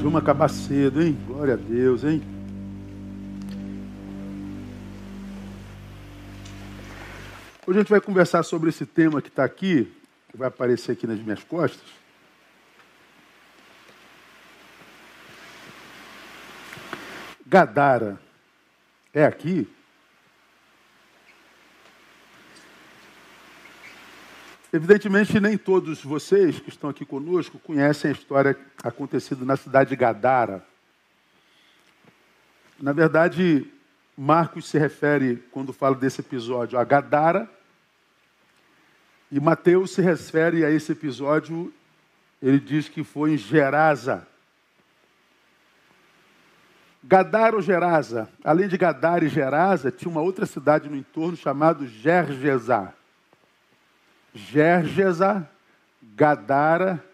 vamos acabar cedo, hein? Glória a Deus, hein? Hoje a gente vai conversar sobre esse tema que está aqui, que vai aparecer aqui nas minhas costas. Gadara é aqui? Evidentemente, nem todos vocês que estão aqui conosco conhecem a história acontecida na cidade de Gadara. Na verdade, Marcos se refere, quando fala desse episódio, a Gadara, e Mateus se refere a esse episódio, ele diz que foi em Gerasa. Gadara ou Gerasa, além de Gadara e Gerasa, tinha uma outra cidade no entorno chamada Gergesá. Gergesa, Gadara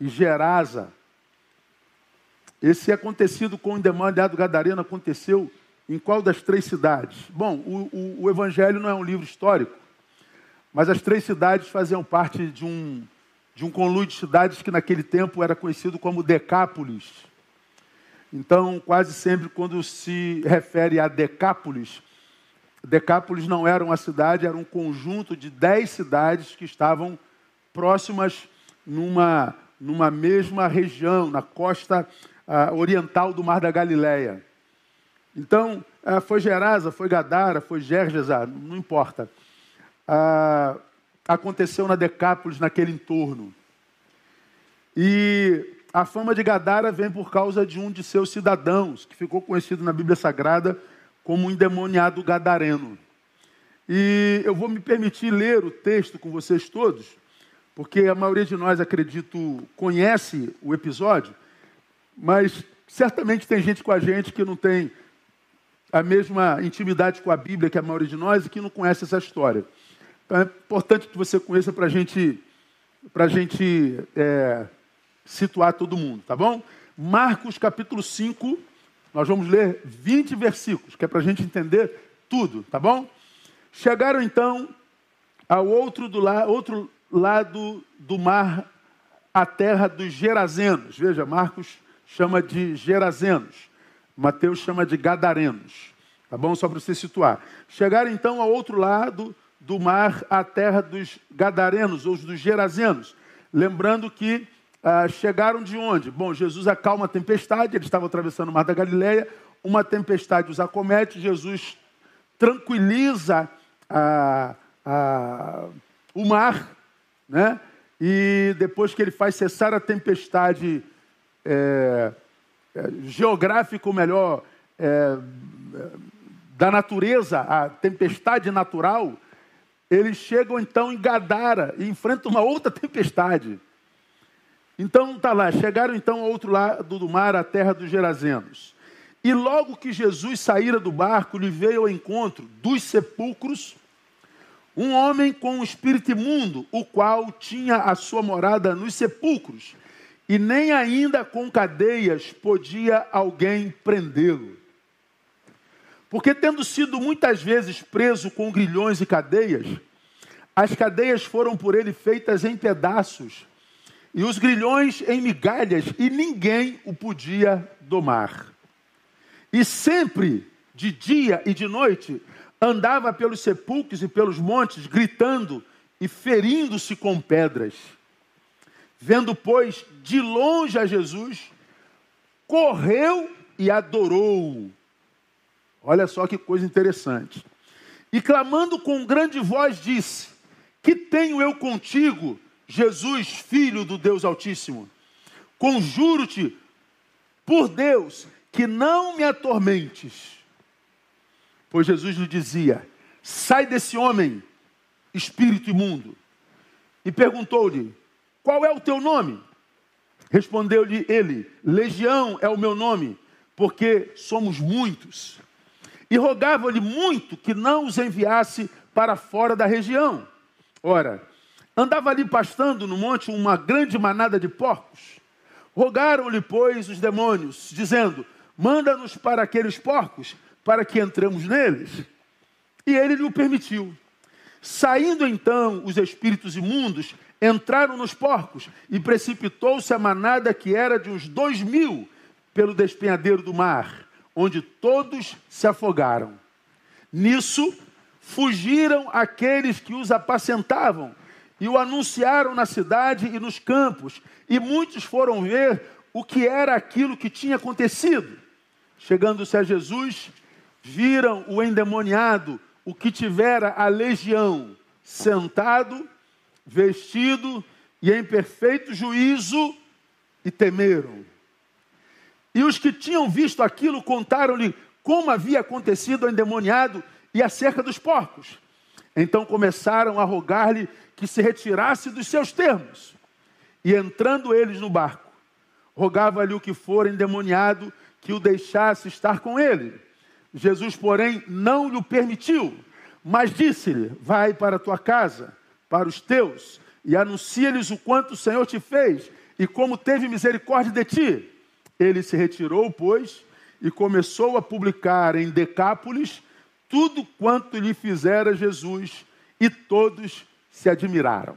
e Gerasa. Esse acontecido com o endemoniado gadareno aconteceu em qual das três cidades? Bom, o, o, o, Evangelho não é um livro histórico, mas as três cidades faziam parte de um, de um conluio de cidades que naquele tempo era conhecido como Decápolis. Então, quase sempre, quando se refere a Decápolis, Decápolis não era uma cidade, era um conjunto de dez cidades que estavam próximas numa, numa mesma região, na costa uh, oriental do Mar da Galileia. Então, uh, foi Gerasa, foi Gadara, foi Gergesa, não importa. Uh, aconteceu na Decápolis, naquele entorno. E a fama de Gadara vem por causa de um de seus cidadãos, que ficou conhecido na Bíblia Sagrada como um endemoniado gadareno. E eu vou me permitir ler o texto com vocês todos, porque a maioria de nós, acredito, conhece o episódio, mas certamente tem gente com a gente que não tem a mesma intimidade com a Bíblia que a maioria de nós e que não conhece essa história. Então é importante que você conheça para gente, a gente é, situar todo mundo, tá bom? Marcos capítulo 5, nós vamos ler 20 versículos, que é para a gente entender tudo, tá bom? Chegaram então ao outro, do la outro lado do mar, a terra dos Gerazenos. Veja, Marcos chama de Gerazenos, Mateus chama de Gadarenos. Tá bom? Só para você situar. Chegaram então ao outro lado do mar, a terra dos Gadarenos, ou dos Gerazenos. Lembrando que ah, chegaram de onde? Bom, Jesus acalma a tempestade, eles estavam atravessando o mar da Galileia, uma tempestade os acomete, Jesus tranquiliza ah, ah, o mar, né? e depois que ele faz cessar a tempestade é, é, geográfica, ou melhor, é, da natureza, a tempestade natural, eles chegam então em Gadara e enfrentam uma outra tempestade. Então tá lá, chegaram então ao outro lado do mar, a terra dos Gerazenos. E logo que Jesus saíra do barco, lhe veio ao encontro dos sepulcros um homem com um espírito imundo, o qual tinha a sua morada nos sepulcros, e nem ainda com cadeias podia alguém prendê-lo. Porque, tendo sido muitas vezes preso com grilhões e cadeias, as cadeias foram por ele feitas em pedaços e os grilhões em migalhas, e ninguém o podia domar. E sempre, de dia e de noite, andava pelos sepulcros e pelos montes, gritando e ferindo-se com pedras. Vendo, pois, de longe a Jesus, correu e adorou. Olha só que coisa interessante. E clamando com grande voz, disse: Que tenho eu contigo, Jesus, filho do Deus Altíssimo, conjuro-te por Deus que não me atormentes. Pois Jesus lhe dizia: Sai desse homem, espírito imundo. E perguntou-lhe: Qual é o teu nome? Respondeu-lhe ele: Legião é o meu nome, porque somos muitos. E rogava-lhe muito que não os enviasse para fora da região. Ora, Andava ali pastando no monte uma grande manada de porcos. Rogaram-lhe, pois, os demônios, dizendo: Manda-nos para aqueles porcos, para que entremos neles. E ele lhe o permitiu. Saindo então os espíritos imundos, entraram nos porcos, e precipitou-se a manada que era de uns dois mil, pelo despenhadeiro do mar, onde todos se afogaram. Nisso, fugiram aqueles que os apacentavam e o anunciaram na cidade e nos campos, e muitos foram ver o que era aquilo que tinha acontecido. Chegando-se a Jesus, viram o endemoniado, o que tivera a legião, sentado, vestido e em perfeito juízo, e temeram. E os que tinham visto aquilo contaram-lhe como havia acontecido ao endemoniado e acerca dos porcos. Então começaram a rogar-lhe que se retirasse dos seus termos. E entrando eles no barco, rogava-lhe o que for endemoniado que o deixasse estar com ele. Jesus, porém, não lhe permitiu, mas disse-lhe: Vai para a tua casa, para os teus, e anuncia-lhes o quanto o Senhor te fez e como teve misericórdia de ti. Ele se retirou, pois, e começou a publicar em Decápolis tudo quanto lhe fizera Jesus, e todos se admiraram.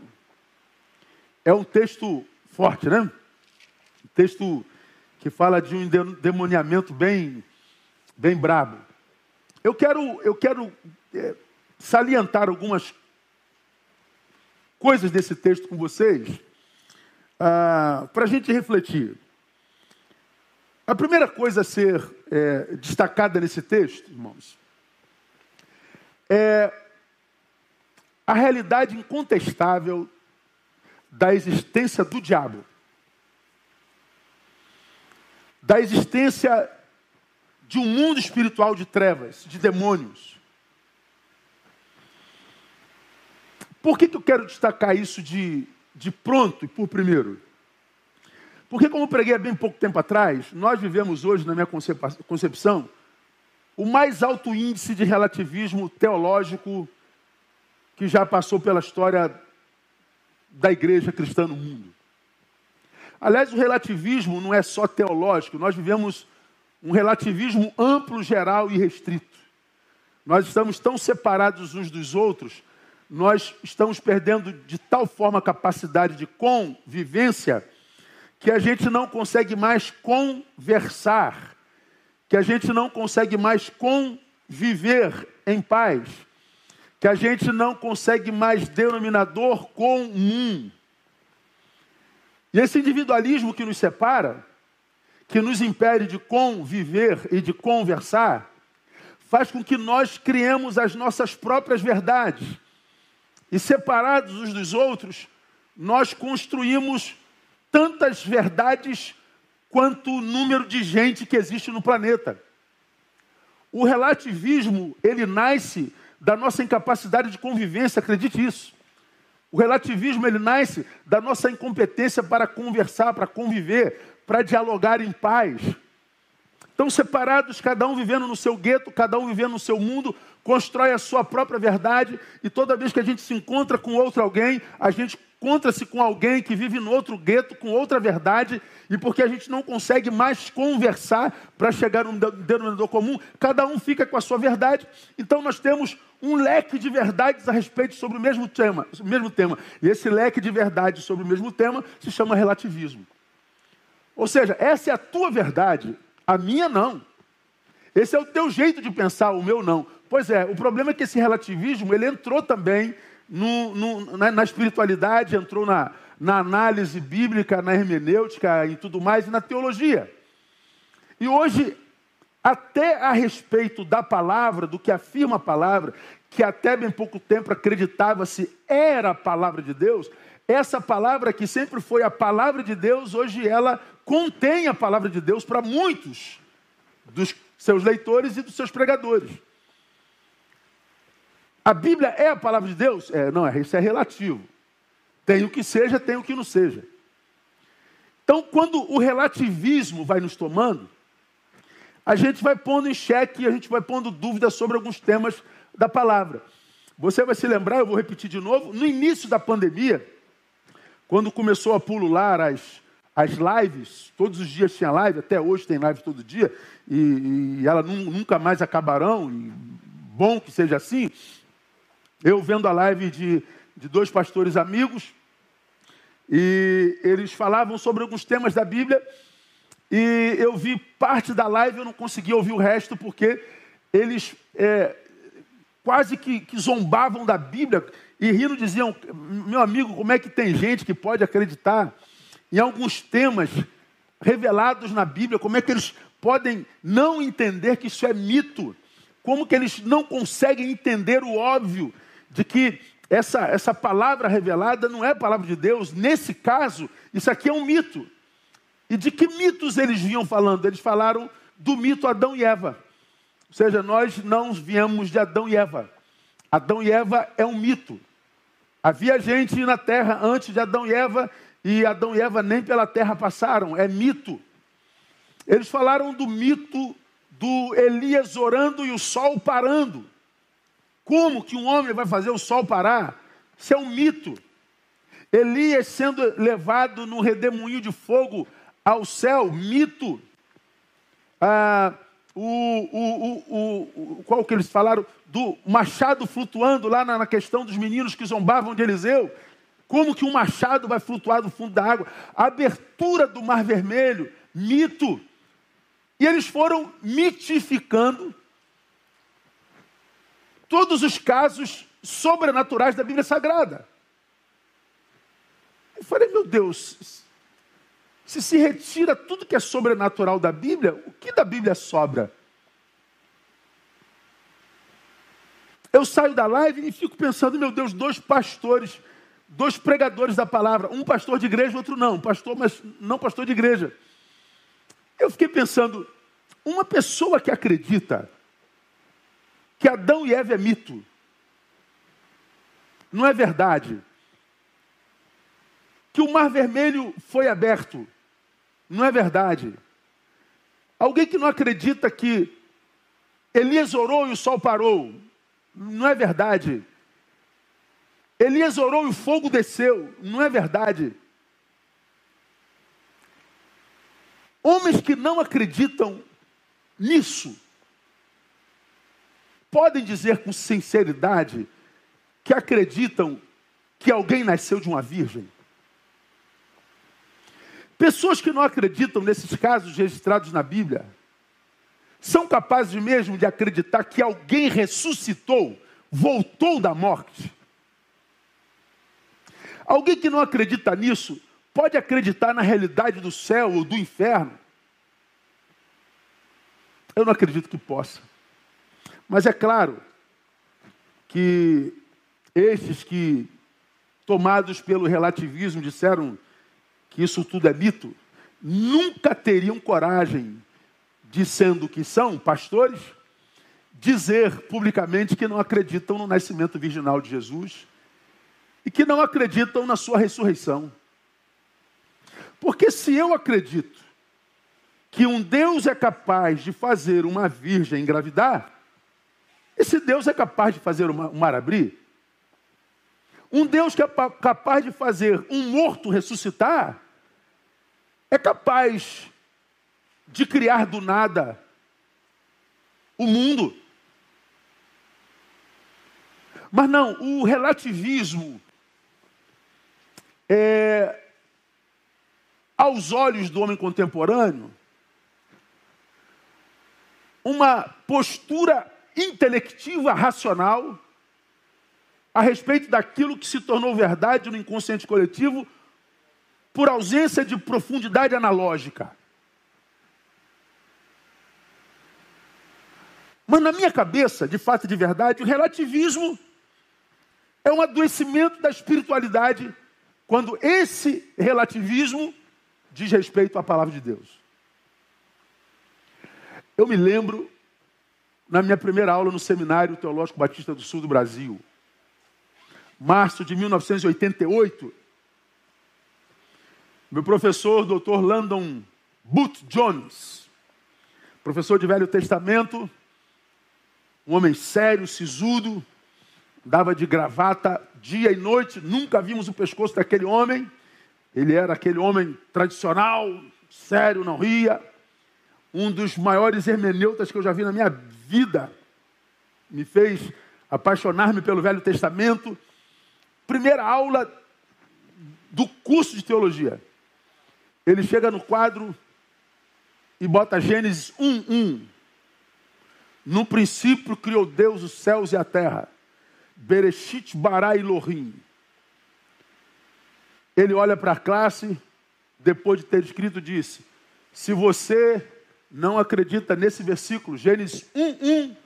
É um texto forte, né? Um texto que fala de um demoniamento bem, bem brabo. Eu quero, eu quero é, salientar algumas coisas desse texto com vocês, ah, para a gente refletir. A primeira coisa a ser é, destacada nesse texto, irmãos, é a realidade incontestável da existência do diabo, da existência de um mundo espiritual de trevas, de demônios. Por que, que eu quero destacar isso de, de pronto e por primeiro? Porque, como preguei há bem pouco tempo atrás, nós vivemos hoje, na minha concepção, o mais alto índice de relativismo teológico que já passou pela história da igreja cristã no mundo. Aliás, o relativismo não é só teológico, nós vivemos um relativismo amplo, geral e restrito. Nós estamos tão separados uns dos outros, nós estamos perdendo de tal forma a capacidade de convivência que a gente não consegue mais conversar que a gente não consegue mais conviver em paz, que a gente não consegue mais denominador comum. E esse individualismo que nos separa, que nos impede de conviver e de conversar, faz com que nós criemos as nossas próprias verdades. E separados uns dos outros, nós construímos tantas verdades quanto o número de gente que existe no planeta. O relativismo, ele nasce da nossa incapacidade de convivência, acredite isso. O relativismo, ele nasce da nossa incompetência para conversar, para conviver, para dialogar em paz. Estão separados, cada um vivendo no seu gueto, cada um vivendo no seu mundo, constrói a sua própria verdade, e toda vez que a gente se encontra com outro alguém, a gente encontra-se com alguém que vive no outro gueto, com outra verdade, e porque a gente não consegue mais conversar para chegar num denominador comum, cada um fica com a sua verdade. Então nós temos um leque de verdades a respeito sobre o mesmo tema, o mesmo tema. E esse leque de verdades sobre o mesmo tema se chama relativismo. Ou seja, essa é a tua verdade, a minha não. Esse é o teu jeito de pensar, o meu não. Pois é, o problema é que esse relativismo ele entrou também no, no, na, na, espiritualidade, entrou na, na análise bíblica, na hermenêutica e tudo mais, e na teologia. E hoje, até a respeito da palavra, do que afirma a palavra, que até bem pouco tempo acreditava-se era a palavra de Deus, essa palavra que sempre foi a palavra de Deus, hoje ela contém a palavra de Deus para muitos dos seus leitores e dos seus pregadores. A Bíblia é a palavra de Deus? É, não, isso é relativo. Tem o que seja, tem o que não seja. Então, quando o relativismo vai nos tomando, a gente vai pondo em xeque, a gente vai pondo dúvidas sobre alguns temas da palavra. Você vai se lembrar, eu vou repetir de novo, no início da pandemia, quando começou a pulular as, as lives, todos os dias tinha live, até hoje tem live todo dia, e, e elas nunca mais acabarão, e bom que seja assim. Eu vendo a live de, de dois pastores amigos, e eles falavam sobre alguns temas da Bíblia, E eu vi parte da live, eu não consegui ouvir o resto, porque eles é, quase que, que zombavam da Bíblia e rindo diziam: Meu amigo, como é que tem gente que pode acreditar em alguns temas revelados na Bíblia? Como é que eles podem não entender que isso é mito? Como que eles não conseguem entender o óbvio de que essa, essa palavra revelada não é a palavra de Deus? Nesse caso, isso aqui é um mito. E de que mitos eles vinham falando? Eles falaram do mito Adão e Eva. Ou seja, nós não viemos de Adão e Eva. Adão e Eva é um mito. Havia gente na terra antes de Adão e Eva, e Adão e Eva nem pela terra passaram, é mito. Eles falaram do mito do Elias orando e o sol parando. Como que um homem vai fazer o sol parar? Isso é um mito. Elias sendo levado no redemoinho de fogo ao céu, mito. Ah, o, o, o, qual que eles falaram? Do machado flutuando lá na, na questão dos meninos que zombavam de Eliseu. Como que um machado vai flutuar do fundo da água? A abertura do Mar Vermelho, mito. E eles foram mitificando todos os casos sobrenaturais da Bíblia Sagrada. Eu falei, meu Deus, se se retira tudo que é sobrenatural da Bíblia, o que da Bíblia sobra? Eu saio da live e fico pensando, meu Deus, dois pastores, dois pregadores da palavra, um pastor de igreja, outro não, pastor, mas não pastor de igreja. Eu fiquei pensando, uma pessoa que acredita que Adão e Eva é mito, não é verdade. Que o mar vermelho foi aberto, não é verdade. Alguém que não acredita que Elias orou e o sol parou. Não é verdade. Elias orou e o fogo desceu. Não é verdade. Homens que não acreditam nisso podem dizer com sinceridade que acreditam que alguém nasceu de uma virgem. Pessoas que não acreditam nesses casos registrados na Bíblia são capazes mesmo de acreditar que alguém ressuscitou, voltou da morte. Alguém que não acredita nisso pode acreditar na realidade do céu ou do inferno. Eu não acredito que possa. Mas é claro que esses que, tomados pelo relativismo, disseram que isso tudo é mito, nunca teriam coragem de, sendo que são pastores, dizer publicamente que não acreditam no nascimento virginal de Jesus e que não acreditam na sua ressurreição. Porque se eu acredito que um Deus é capaz de fazer uma virgem engravidar, esse Deus é capaz de fazer um mar abrir? Um Deus que é capaz de fazer um morto ressuscitar? é capaz de criar do nada o mundo. Mas não, o relativismo é, aos olhos do homem contemporâneo, uma postura intelectiva, racional, a respeito daquilo que se tornou verdade no inconsciente coletivo por ausência de profundidade analógica. Mas na minha cabeça, de fato e de verdade, o relativismo é um adoecimento da espiritualidade quando esse relativismo diz respeito à palavra de Deus. Eu me lembro, na minha primeira aula no Seminário Teológico Batista do Sul do Brasil, março de 1988, meu professor, Dr. Landon Booth Jones, professor de Velho Testamento, um homem sério, sisudo, dava de gravata dia e noite, nunca vimos o pescoço daquele homem. Ele era aquele homem tradicional, sério, não ria. Um dos maiores hermeneutas que eu já vi na minha vida. Me fez apaixonar-me pelo Velho Testamento. Primeira aula do curso de teologia. Ele chega no quadro e bota Gênesis 1, 1. No princípio criou Deus os céus e a terra. Bereshit bara Elohim. Ele olha para a classe, depois de ter escrito, disse: Se você não acredita nesse versículo, Gênesis 1, 1,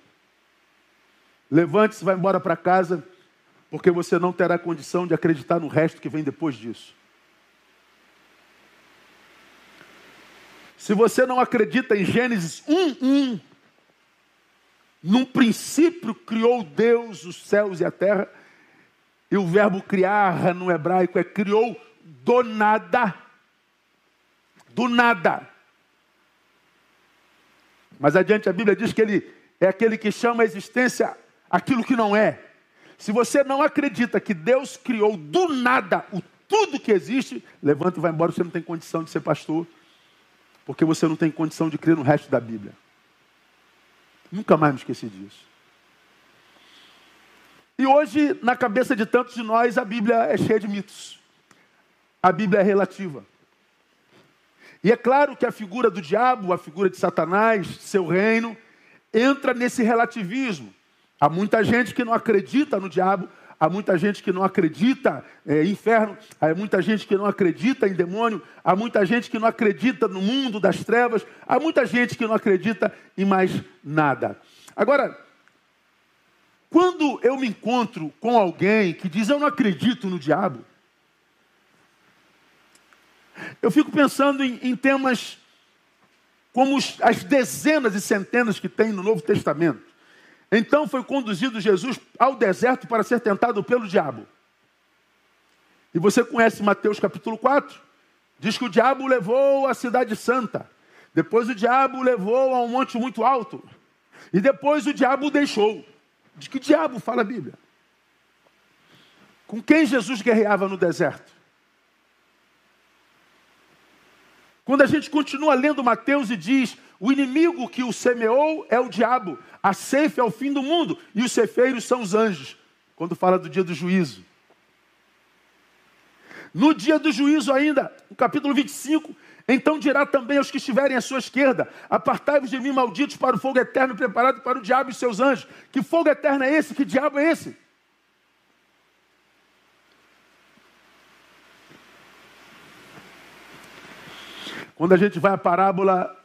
levante-se vá embora para casa, porque você não terá condição de acreditar no resto que vem depois disso. Se você não acredita em Gênesis 1, 1, num princípio criou Deus os céus e a terra, e o verbo criar no hebraico é criou do nada. Do nada. Mas adiante a Bíblia diz que ele é aquele que chama a existência aquilo que não é. Se você não acredita que Deus criou do nada o tudo que existe, levanta e vai embora, você não tem condição de ser pastor, porque você não tem condição de crer no resto da Bíblia. Nunca mais me esqueci disso. E hoje, na cabeça de tantos de nós, a Bíblia é cheia de mitos. A Bíblia é relativa. E é claro que a figura do diabo, a figura de Satanás, seu reino, entra nesse relativismo. Há muita gente que não acredita no diabo, há muita gente que não acredita é, inferno, há muita gente que não acredita em demônio, há muita gente que não acredita no mundo das trevas, há muita gente que não acredita em mais nada. Agora, quando eu me encontro com alguém que diz eu não acredito no diabo, eu fico pensando em, em temas como as dezenas e centenas que tem no Novo Testamento. Então foi conduzido Jesus ao deserto para ser tentado pelo diabo. E você conhece Mateus capítulo 4? Diz que o diabo levou a cidade santa. Depois o diabo levou a um monte muito alto. E depois o diabo o deixou. De que diabo fala a Bíblia? Com quem Jesus guerreava no deserto? Quando a gente continua lendo Mateus e diz: o inimigo que o semeou é o diabo, a ceifa é o fim do mundo e os cefeiros são os anjos. Quando fala do dia do juízo. No dia do juízo, ainda, no capítulo 25, então dirá também aos que estiverem à sua esquerda: Apartai-vos de mim, malditos, para o fogo eterno preparado para o diabo e seus anjos. Que fogo eterno é esse? Que diabo é esse? Quando a gente vai à parábola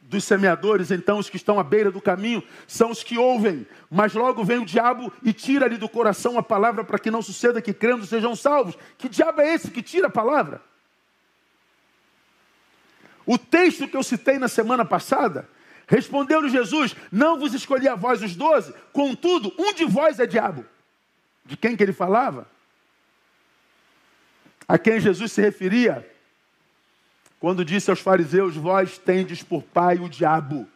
dos semeadores, então os que estão à beira do caminho são os que ouvem, mas logo vem o diabo e tira-lhe do coração a palavra para que não suceda que crendo sejam salvos. Que diabo é esse que tira a palavra? O texto que eu citei na semana passada, respondeu-lhe Jesus: Não vos escolhi a vós os doze, contudo, um de vós é diabo. De quem que ele falava? A quem Jesus se referia? Quando disse aos fariseus: Vós tendes por pai o diabo.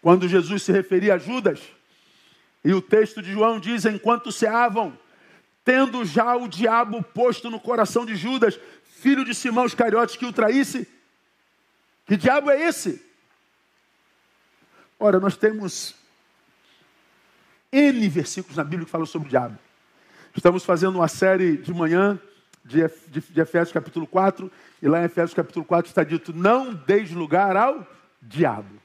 Quando Jesus se referia a Judas, e o texto de João diz: Enquanto ceavam, tendo já o diabo posto no coração de Judas, filho de Simão Iscariotes, que o traísse, que diabo é esse? Ora, nós temos N versículos na Bíblia que falam sobre o diabo. Estamos fazendo uma série de manhã de, Efésios capítulo 4, e lá em Efésios capítulo 4 está dito: Não deis lugar ao diabo.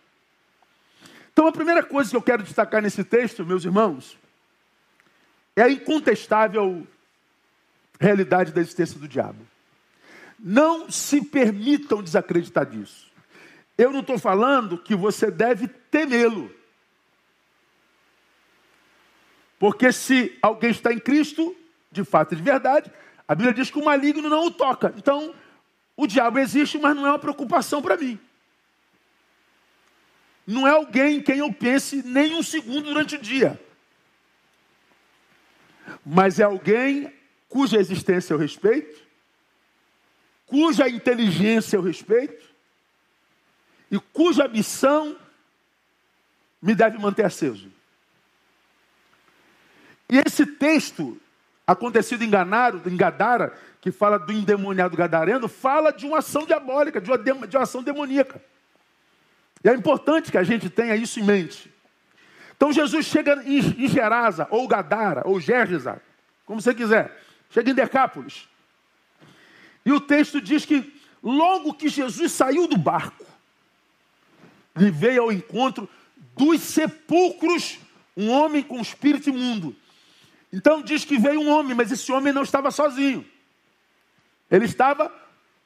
Então a primeira coisa que eu quero destacar nesse texto, meus irmãos, é a incontestável realidade da existência do diabo. Não se permitam desacreditar disso. Eu não estou falando que você deve temê-lo. Porque se alguém está em Cristo, de fato e de verdade, a Bíblia diz que o maligno não o toca. Então, o diabo existe, mas não é uma preocupação para mim. Não é alguém em quem eu pense nem um segundo durante o dia. Mas é alguém cuja existência eu respeito, cuja inteligência eu respeito, e cuja missão me deve manter aceso. E esse texto, acontecido em Ganaro, em Gadara, que fala do endemoniado gadareno, fala de uma ação diabólica, de uma, de uma ação demoníaca. E é importante que a gente tenha isso em mente. Então Jesus chega em, Gerasa, ou Gadara, ou Gergesa, como você quiser. Chega em Decápolis. E o texto diz que logo que Jesus saiu do barco, ele veio ao encontro dos sepulcros um homem com espírito imundo. Então diz que veio um homem, mas esse homem não estava sozinho. Ele estava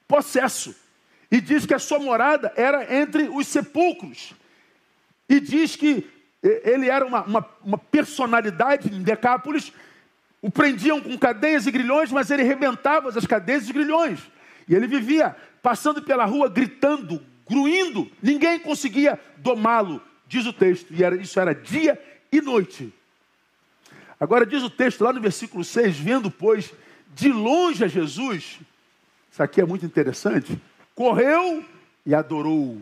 possesso. E diz que a sua morada era entre os sepulcros. E diz que ele era uma, uma, uma personalidade em Decápolis. O prendiam com cadeias e grilhões, mas ele rebentava as cadeias e grilhões. E ele vivia passando pela rua, gritando, gruindo. Ninguém conseguia domá-lo, diz o texto. E era, isso era dia e noite. Agora diz o texto lá no versículo 6, vendo, pois, de longe a Jesus, isso aqui é muito interessante, correu e adorou.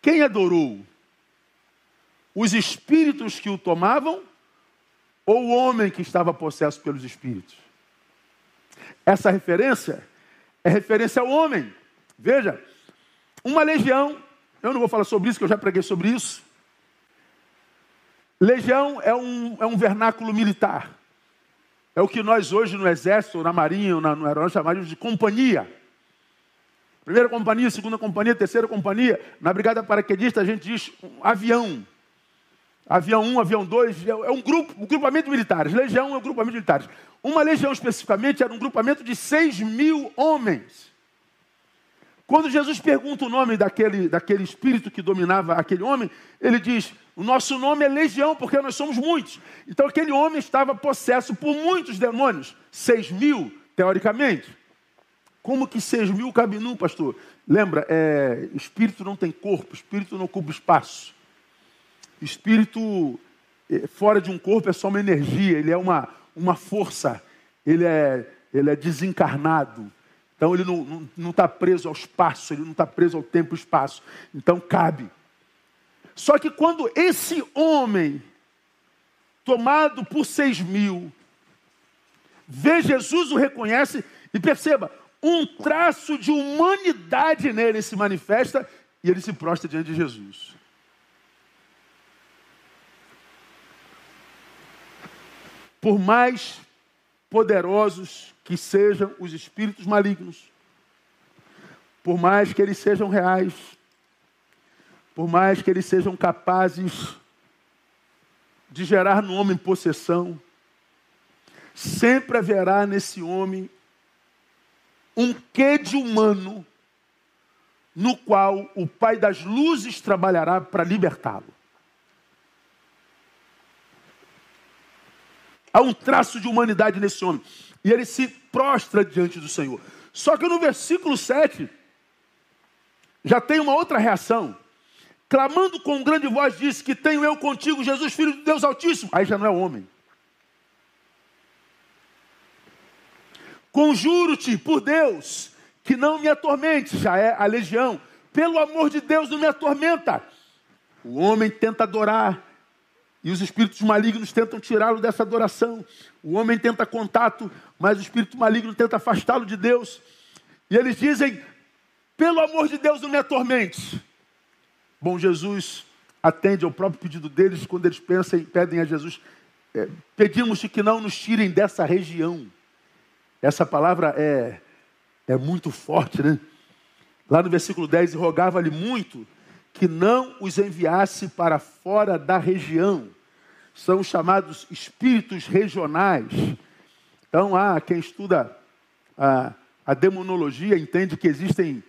Quem adorou? Os espíritos que o tomavam ou o homem que estava possesso pelos espíritos? Essa referência é referência ao homem. Veja, uma legião, eu não vou falar sobre isso, que eu já preguei sobre isso. Legião é um, é um vernáculo militar. É o que nós hoje no Exército, na Marinha, na, no Aeronáutica chamamos de companhia. Primeira companhia, segunda companhia, terceira companhia. Na Brigada Paraquedista a gente diz um avião. Avião 1, avião 2, é um grupo, um grupamento de militares. Legião é um grupamento de militares. Uma legião especificamente era um grupamento de 6 mil homens. Quando Jesus pergunta o nome daquele, daquele espírito que dominava aquele homem, ele diz: O nosso nome é legião, porque nós somos muitos. Então aquele homem estava possesso por muitos demônios. 6 mil, teoricamente. Como que 6 mil cabe num, pastor? Lembra, é, espírito não tem corpo, espírito não ocupa espaço. Espírito é, fora de um corpo é só uma energia, ele é uma, uma força, ele é, ele é desencarnado. Então ele não está preso ao espaço, ele não está preso ao tempo e espaço. Então cabe. Só que quando esse homem, tomado por seis mil, vê Jesus, o reconhece, e perceba, um traço de humanidade nele se manifesta e ele se prostra diante de Jesus. Por mais poderosos que sejam os espíritos malignos, por mais que eles sejam reais, por mais que eles sejam capazes de gerar no homem possessão, sempre haverá nesse homem um quê de humano no qual o Pai das luzes trabalhará para libertá-lo. Há um traço de humanidade nesse homem. E ele se prostra diante do Senhor. Só que no versículo 7, já tem uma outra reação. Clamando com grande voz, disse: Que tenho eu contigo, Jesus, filho de Deus Altíssimo. Aí já não é homem. Conjuro-te por Deus que não me atormente, já é a legião. Pelo amor de Deus, não me atormenta. O homem tenta adorar, e os espíritos malignos tentam tirá-lo dessa adoração. O homem tenta contato, mas o espírito maligno tenta afastá-lo de Deus. E eles dizem: pelo amor de Deus, não me atormente. Bom, Jesus atende ao próprio pedido deles quando eles pensam, pedem a Jesus: é, pedimos-te que não nos tirem dessa região. Essa palavra é, é muito forte, né? Lá no versículo 10, rogava-lhe muito que não os enviasse para fora da região. São chamados espíritos regionais. Então, há quem estuda a, a demonologia entende que existem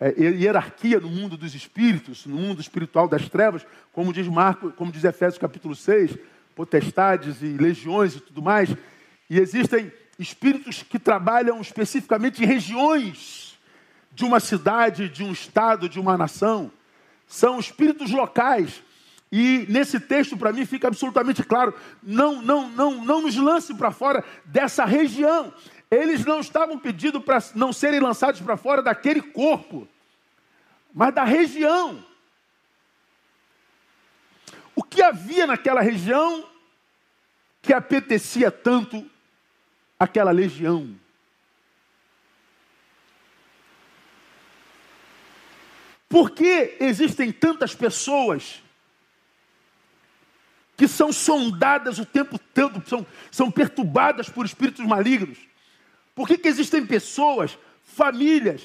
é, hierarquia no mundo dos espíritos, no mundo espiritual das trevas, como diz Marco, como diz Efésios capítulo 6, potestades e legiões e tudo mais. E existem espíritos que trabalham especificamente em regiões de uma cidade, de um estado, de uma nação são espíritos locais. E nesse texto, para mim, fica absolutamente claro: não, não, não, não nos lance para fora dessa região. Eles não estavam pedindo para não serem lançados para fora daquele corpo, mas da região. O que havia naquela região que apetecia tanto aquela legião? Por que existem tantas pessoas que são sondadas o tempo todo, são, são perturbadas por espíritos malignos? Por que, que existem pessoas, famílias,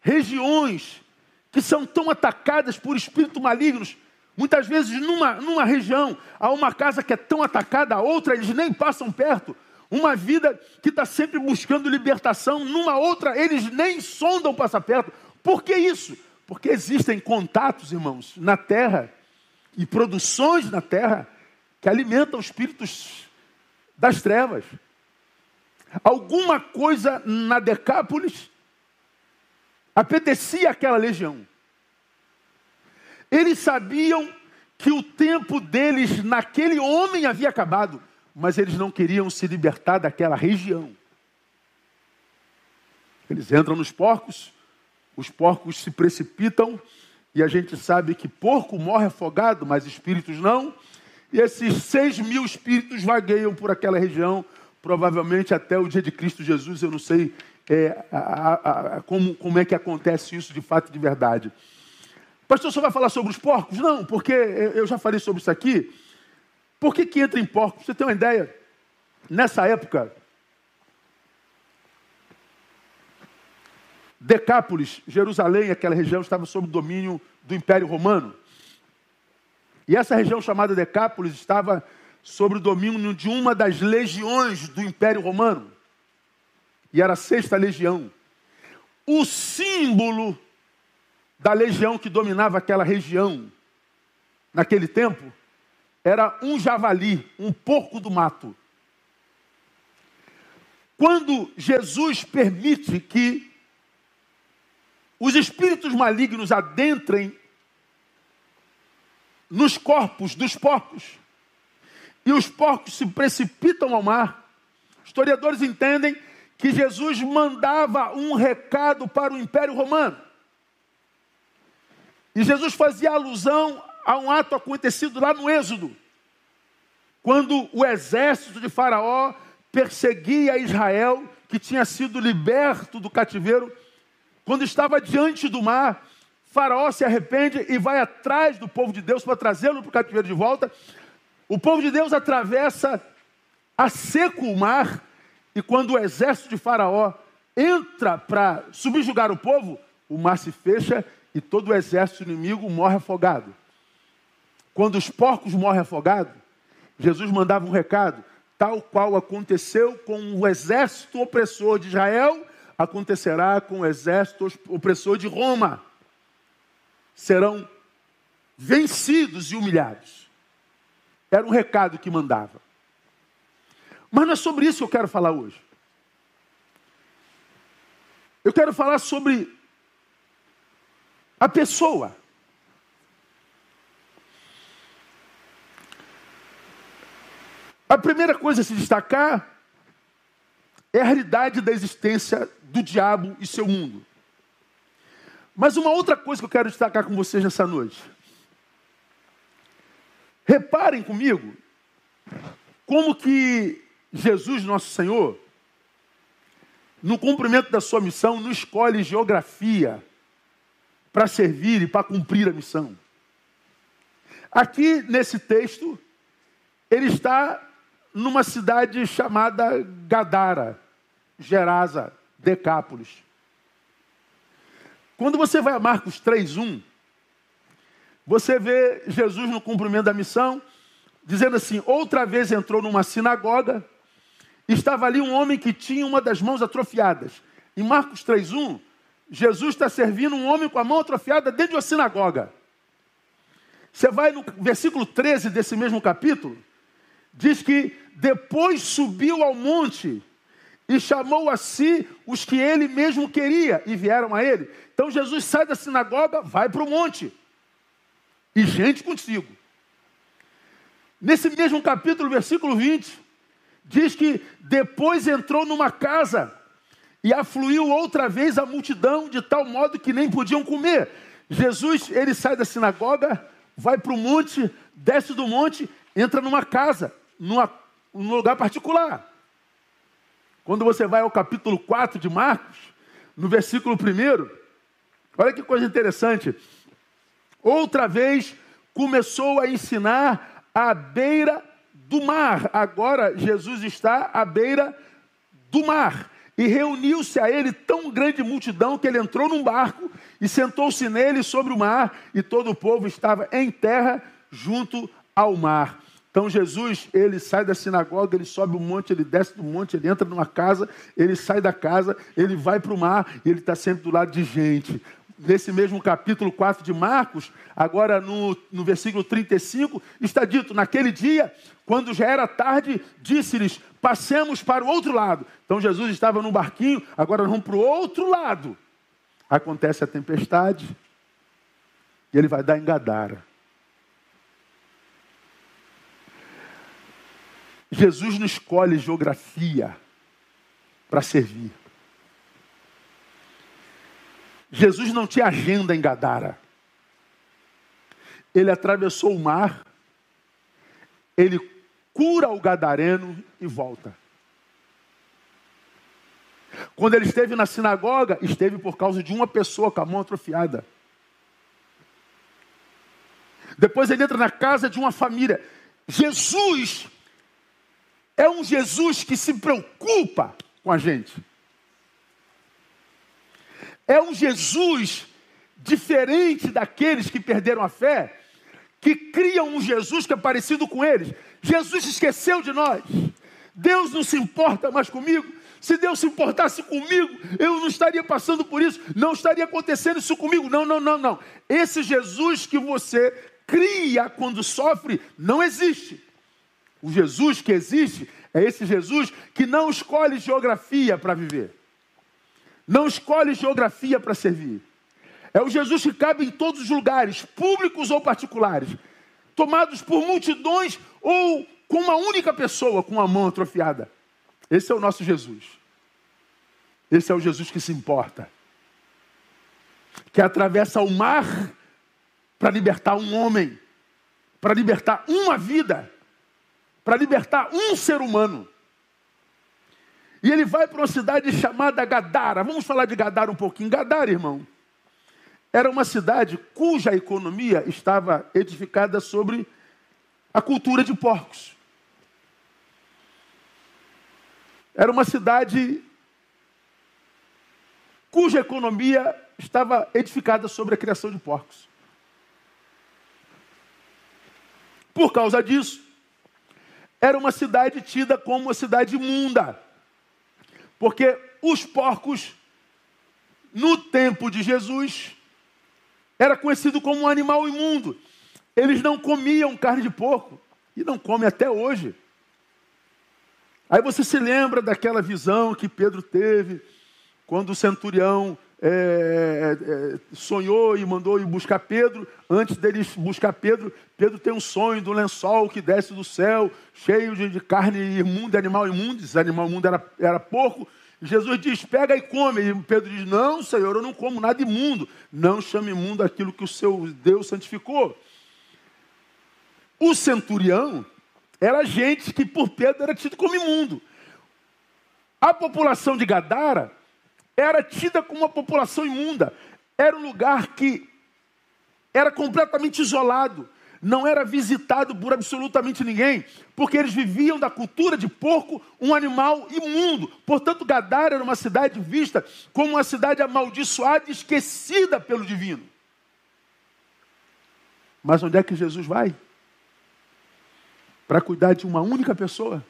regiões que são tão atacadas por espíritos malignos? Muitas vezes, numa, numa região, há uma casa que é tão atacada, a outra eles nem passam perto. Uma vida que está sempre buscando libertação, numa outra eles nem sondam passar perto. Por que isso? Porque existem contatos, irmãos, na terra e produções na terra que alimentam os espíritos das trevas. Alguma coisa na Decápolis apetecia aquela legião. Eles sabiam que o tempo deles naquele homem havia acabado, mas eles não queriam se libertar daquela região. Eles entram nos porcos, os porcos se precipitam, e a gente sabe que porco morre afogado, mas espíritos não. E esses seis mil espíritos vagueiam por aquela região, provavelmente até o dia de Cristo Jesus. Eu não sei é, a, a, a, como, como é que acontece isso de fato de verdade. Pastor, você vai falar sobre os porcos? Não, porque eu já falei sobre isso aqui. Por que, que entra em porcos? Você tem uma ideia? Nessa época, Decápolis, Jerusalém, aquela região estava sob o domínio do Império Romano. E essa região chamada Decápolis estava sob o domínio de uma das legiões do Império Romano. E era a sexta legião. O símbolo da legião que dominava aquela região naquele tempo era um javali, um porco do mato. Quando Jesus permite que os espíritos malignos adentrem nos corpos dos porcos e os porcos se precipitam ao mar, historiadores entendem que Jesus mandava um recado para o Império Romano. E Jesus fazia alusão a um ato acontecido lá no Êxodo, quando o exército de Faraó perseguia Israel, que tinha sido liberto do cativeiro, quando estava diante do mar, Faraó se arrepende e vai atrás do povo de Deus para trazê-lo para o cativeiro de volta. O povo de Deus atravessa a seco o mar, e quando o exército de Faraó entra para subjugar o povo, o mar se fecha e todo o exército inimigo morre afogado. Quando os porcos morrem afogados, Jesus mandava um recado, tal qual aconteceu com o exército opressor de Israel, acontecerá com o exército opressor de Roma. Serão vencidos e humilhados. Era um recado que mandava. Mas não é sobre isso que eu quero falar hoje. Eu quero falar sobre a pessoa. A primeira coisa a se destacar é a realidade da existência do diabo e seu mundo. Mas uma outra coisa que eu quero destacar com vocês nessa noite. Reparem comigo como que Jesus, nosso Senhor, no cumprimento da sua missão, não escolhe geografia para servir e para cumprir a missão. Aqui nesse texto, ele está numa cidade chamada Gadara, Gerasa, Decápolis. Quando você vai a Marcos 3:1, você vê Jesus no cumprimento da missão, dizendo assim: outra vez entrou numa sinagoga, estava ali um homem que tinha uma das mãos atrofiadas. Em Marcos 3:1, Jesus está servindo um homem com a mão atrofiada dentro de uma sinagoga. Você vai no versículo 13 desse mesmo capítulo, diz que depois subiu ao monte e chamou a si os que ele mesmo queria e vieram a ele. Então Jesus sai da sinagoga, vai para o monte e gente consigo. Nesse mesmo capítulo, versículo 20, diz que depois entrou numa casa e afluiu outra vez a multidão de tal modo que nem podiam comer. Jesus, ele sai da sinagoga, vai para o monte, desce do monte, entra numa casa, numa, num lugar particular. Quando você vai ao capítulo 4 de Marcos, no versículo 1, olha que coisa interessante. Outra vez começou a ensinar à beira do mar. Agora Jesus está à beira do mar. E reuniu-se a ele tão grande multidão que ele entrou num barco e sentou-se nele sobre o mar, e todo o povo estava em terra junto ao mar. Então Jesus, ele sai da sinagoga, ele sobe o um monte, ele desce do monte, ele entra numa casa, ele sai da casa, ele vai para o mar e ele está sempre do lado de gente. Nesse mesmo capítulo 4 de Marcos, agora no, no versículo 35, está dito: Naquele dia, quando já era tarde, disse-lhes: Passemos para o outro lado. Então Jesus estava num barquinho, agora vamos para o outro lado. Acontece a tempestade e ele vai dar em Gadara. Jesus não escolhe geografia para servir. Jesus não tinha agenda em Gadara. Ele atravessou o mar, ele cura o gadareno e volta. Quando ele esteve na sinagoga, esteve por causa de uma pessoa com a mão atrofiada. Depois ele entra na casa de uma família. Jesus é um Jesus que se preocupa com a gente. É um Jesus diferente daqueles que perderam a fé, que criam um Jesus que é parecido com eles. Jesus esqueceu de nós. Deus não se importa mais comigo. Se Deus se importasse comigo, eu não estaria passando por isso, não estaria acontecendo isso comigo. Não, não, não, não. Esse Jesus que você cria quando sofre, não existe. O Jesus que existe é esse Jesus que não escolhe geografia para viver, não escolhe geografia para servir. É o Jesus que cabe em todos os lugares, públicos ou particulares, tomados por multidões ou com uma única pessoa com a mão atrofiada. Esse é o nosso Jesus. Esse é o Jesus que se importa, que atravessa o mar para libertar um homem, para libertar uma vida para libertar um ser humano. E ele vai para uma cidade chamada Gadara. Vamos falar de Gadara um pouquinho. Gadara, irmão, era uma cidade cuja economia estava edificada sobre a cultura de porcos. Era uma cidade cuja economia estava edificada sobre a criação de porcos. Por causa disso, era uma cidade tida como uma cidade imunda. Porque os porcos, no tempo de Jesus, era conhecido como um animal imundo. Eles não comiam carne de porco e não comem até hoje. Aí você se lembra daquela visão que Pedro teve quando o centurião é, é, sonhou e mandou ir buscar Pedro. Antes deles buscar Pedro, Pedro tem um sonho do lençol que desce do céu, cheio de, de carne imunda, animal imundo. Esse animal imundo era, era porco. Jesus diz: pega e come. E Pedro diz: não, Senhor, eu não como nada imundo. Não chame imundo aquilo que o seu Deus santificou. O centurião era gente que por Pedro era tido como imundo. A população de Gadara era tida como uma população imunda. Era um lugar que era completamente isolado, não era visitado por absolutamente ninguém, porque eles viviam da cultura de porco, um animal imundo. Portanto, Gadara era uma cidade vista como uma cidade amaldiçoada e esquecida pelo divino. Mas onde é que Jesus vai? Para cuidar de uma única pessoa.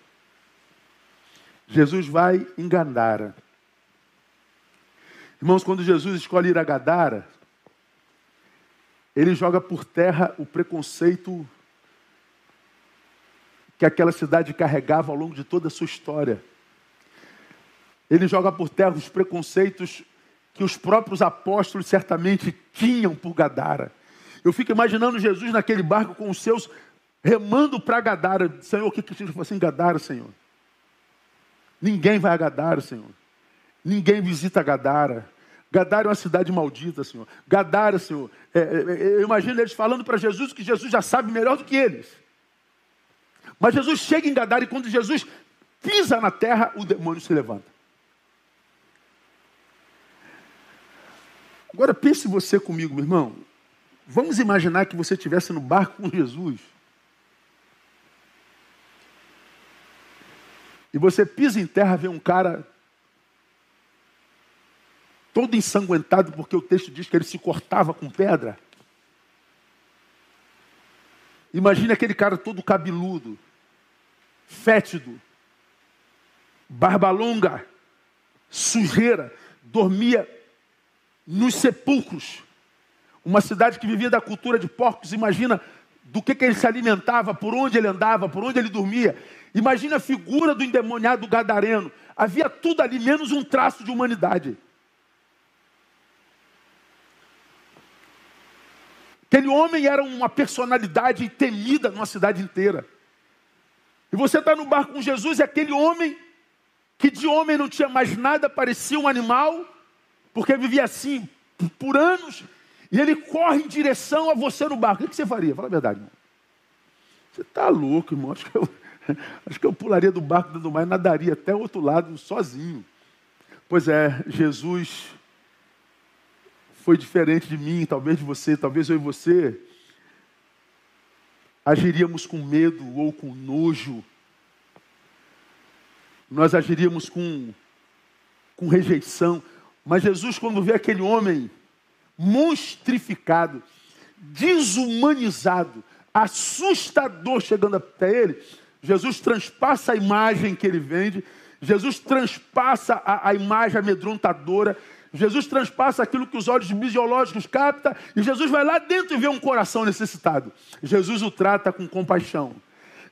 Jesus vai em Gadara. Irmãos, quando Jesus escolhe ir a Gadara, ele joga por terra o preconceito que aquela cidade carregava ao longo de toda a sua história. Ele joga por terra os preconceitos que os próprios apóstolos certamente tinham por Gadara. Eu fico imaginando Jesus naquele barco com os seus remando para Gadara. Senhor, o que que fala assim, Gadara, Senhor? Ninguém vai a Gadara, Senhor. Ninguém visita Gadara. Gadara é uma cidade maldita, Senhor. Gadara, Senhor. É, é, é eu imagino eles falando para Jesus que Jesus já sabe melhor do que eles. Mas Jesus chega em Gadara e quando Jesus pisa na terra, o demônio se levanta. Agora pense você comigo, meu irmão. Vamos imaginar que você estivesse no barco com Jesus. E você pisa em terra, vê um cara todo ensanguentado, porque o texto diz que ele se cortava com pedra. Imagine aquele cara todo cabeludo, fétido, barba longa, sujeira, dormia nos sepulcros. Uma cidade que vivia da cultura de porcos, imagina do que, que ele se alimentava, por onde ele andava, por onde ele dormia. Imagina a figura do endemoniado gadareno. Havia tudo ali, menos um traço de humanidade. Aquele homem era uma personalidade temida numa cidade inteira. E você está no barco com Jesus e aquele homem, que de homem não tinha mais nada, parecia um animal, porque vivia assim por anos, e ele corre em direção a você no barco. O que você faria? Fala a verdade, irmão. Você está louco, irmão. Acho que, eu, acho que eu pularia do barco do mar e nadaria até o outro lado sozinho. Pois é, Jesus foi diferente de mim, talvez de você, talvez eu e você, agiríamos com medo ou com nojo. Nós agiríamos com, com rejeição. Mas Jesus, quando vê aquele homem monstrificado, desumanizado, assustador chegando até ele, Jesus transpassa a imagem que ele vende, Jesus transpassa a, a imagem amedrontadora, Jesus transpassa aquilo que os olhos biológicos captam e Jesus vai lá dentro e vê um coração necessitado. Jesus o trata com compaixão.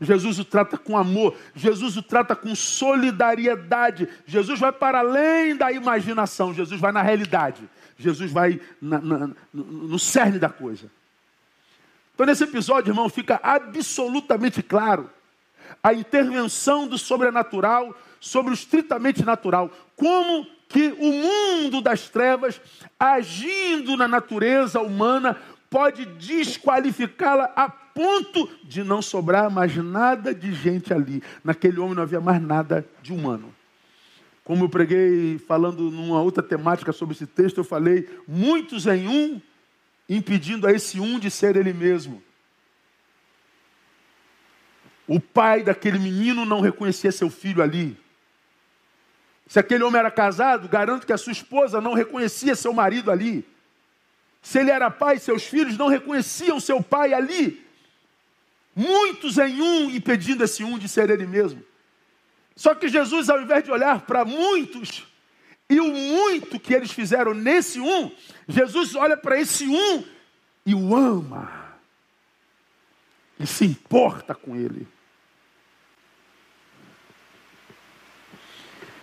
Jesus o trata com amor, Jesus o trata com solidariedade. Jesus vai para além da imaginação, Jesus vai na realidade. Jesus vai na, na, no cerne da coisa. Então, nesse episódio, irmão, fica absolutamente claro a intervenção do sobrenatural sobre o estritamente natural. Como que o mundo das trevas, agindo na natureza humana, pode desqualificá-la a ponto de não sobrar mais nada de gente ali. Naquele homem não havia mais nada de humano. Como eu preguei falando numa outra temática sobre esse texto, eu falei muitos em um, impedindo a esse um de ser ele mesmo. O pai daquele menino não reconhecia seu filho ali. Se aquele homem era casado, garanto que a sua esposa não reconhecia seu marido ali. Se ele era pai, seus filhos não reconheciam seu pai ali. Muitos em um, impedindo esse um de ser ele mesmo. Só que Jesus, ao invés de olhar para muitos, e o muito que eles fizeram nesse um, Jesus olha para esse um e o ama. E se importa com ele.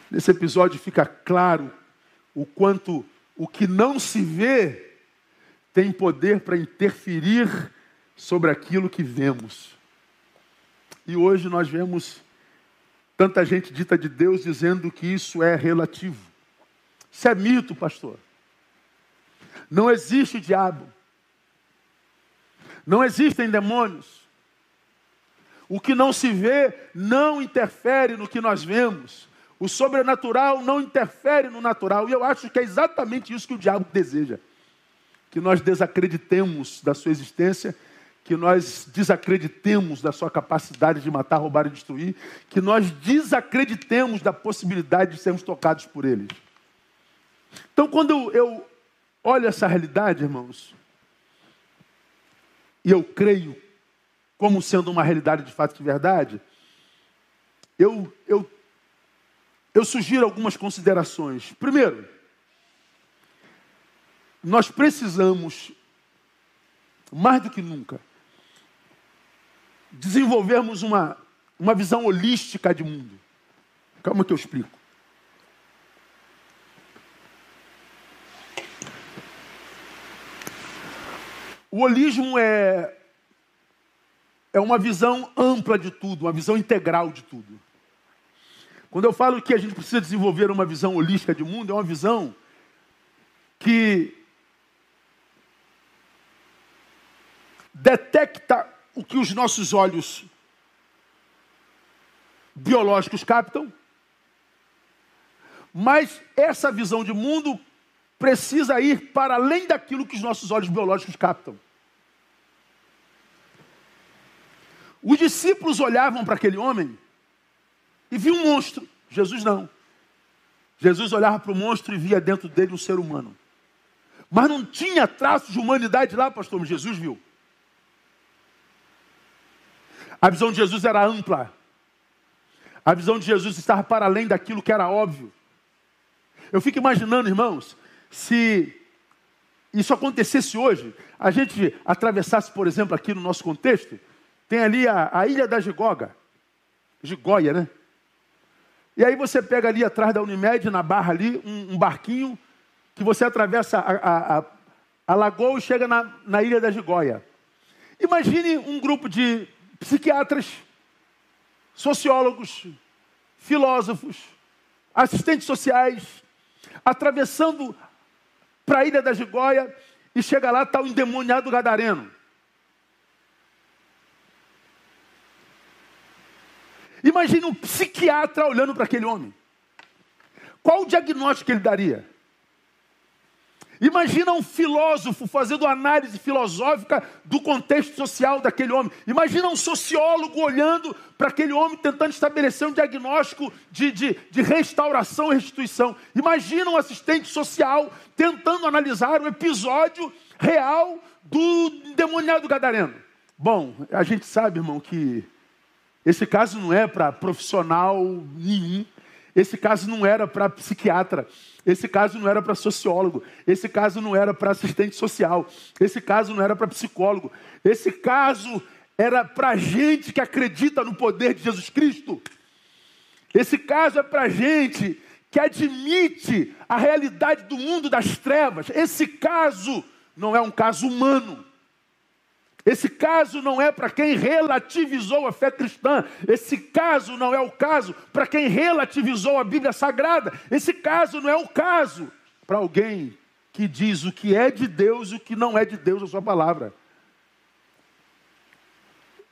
Nesse episódio fica claro o quanto o que não se vê tem poder para interferir sobre aquilo que vemos. E hoje nós vemos tanta gente dita de Deus dizendo que isso é relativo. Isso é mito, pastor. Não existe diabo. Não existem demônios. O que não se vê não interfere no que nós vemos. O sobrenatural não interfere no natural. E eu acho que é exatamente isso que o diabo deseja. Que nós desacreditemos da sua existência, que nós desacreditemos da sua capacidade de matar, roubar e destruir, que nós desacreditemos da possibilidade de sermos tocados por eles. Então, quando eu olho essa realidade, irmãos, e eu creio como sendo uma realidade de fato e de verdade, eu, eu eu sugiro algumas considerações. Primeiro, nós precisamos, mais do que nunca, desenvolvermos uma, uma visão holística de mundo. Calma que eu explico. O holismo é, é uma visão ampla de tudo, uma visão integral de tudo. Quando eu falo que a gente precisa desenvolver uma visão holística de mundo, é uma visão que detecta o que os nossos olhos biológicos captam, mas essa visão de mundo precisa ir para além daquilo que os nossos olhos biológicos captam. Os discípulos olhavam para aquele homem e viu um monstro. Jesus não. Jesus olhava para o monstro e via dentro dele um ser humano. Mas não tinha traço de humanidade lá, pastor. Jesus viu. A visão de Jesus era ampla. A visão de Jesus estava para além daquilo que era óbvio. Eu fico imaginando, irmãos, se isso acontecesse hoje, a gente atravessasse, por exemplo, aqui no nosso contexto, tem ali a, a ilha da Gigoga, Gigóia, né? E aí você pega ali atrás da Unimed, na barra ali, um, um barquinho, que você atravessa a, a, a, a lagoa e chega na, na ilha da Gigóia. Imagine um grupo de psiquiatras, sociólogos, filósofos, assistentes sociais, atravessando para a ilha da Gigóia e chega lá, está o endemoniado gadareno. Imagine um psiquiatra olhando para aquele homem. Qual o diagnóstico ele daria? Imagina um filósofo fazendo análise filosófica do contexto social daquele homem. Imagina um sociólogo olhando para aquele homem tentando estabelecer um diagnóstico de, de, de restauração e restituição. Imagina um assistente social tentando analisar o episódio real do demoniado gadareno. Bom, a gente sabe, irmão, que esse caso não é para profissional nenhum. Esse caso não era para psiquiatra. Esse caso não era para sociólogo, esse caso não era para assistente social, esse caso não era para psicólogo, esse caso era para gente que acredita no poder de Jesus Cristo. Esse caso é para gente que admite a realidade do mundo das trevas. Esse caso não é um caso humano. Esse caso não é para quem relativizou a fé cristã. Esse caso não é o caso para quem relativizou a Bíblia Sagrada. Esse caso não é o caso para alguém que diz o que é de Deus e o que não é de Deus a sua palavra.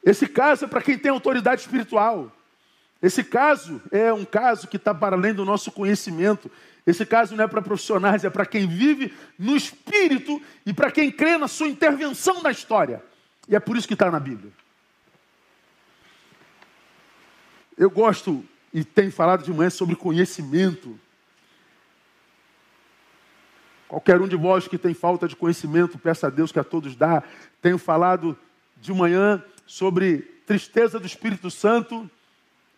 Esse caso é para quem tem autoridade espiritual. Esse caso é um caso que está para além do nosso conhecimento. Esse caso não é para profissionais, é para quem vive no espírito e para quem crê na sua intervenção na história. E é por isso que está na Bíblia. Eu gosto e tenho falado de manhã sobre conhecimento. Qualquer um de vós que tem falta de conhecimento, peça a Deus que a todos dá. Tenho falado de manhã sobre tristeza do Espírito Santo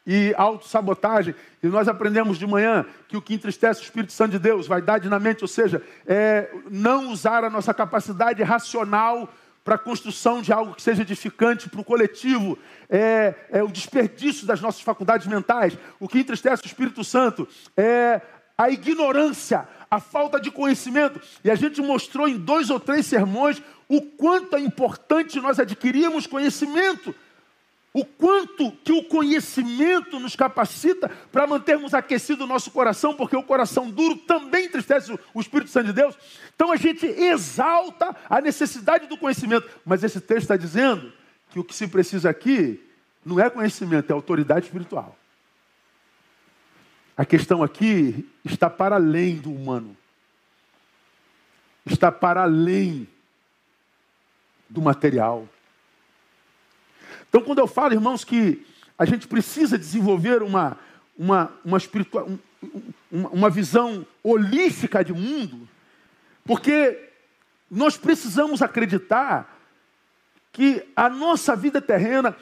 e autossabotagem. E nós aprendemos de manhã que o que entristece o Espírito Santo de Deus, vaidade na mente, ou seja, é não usar a nossa capacidade racional para a construção de algo que seja edificante para o coletivo, é, é, o desperdício das nossas faculdades mentais. O que entristece o Espírito Santo é a ignorância, a falta de conhecimento. E a gente mostrou em dois ou três sermões o quanto é importante nós adquirirmos conhecimento o quanto que o conhecimento nos capacita para mantermos aquecido o nosso coração, porque o coração duro também entristece o Espírito Santo de Deus. Então a gente exalta a necessidade do conhecimento. Mas esse texto está dizendo que o que se precisa aqui não é conhecimento, é autoridade espiritual. A questão aqui está para além do humano. Está para além do material. Então, quando eu falo, irmãos, que a gente precisa desenvolver uma, uma, uma, espiritual, uma, visão holística de mundo, porque nós precisamos acreditar que a nossa vida terrena,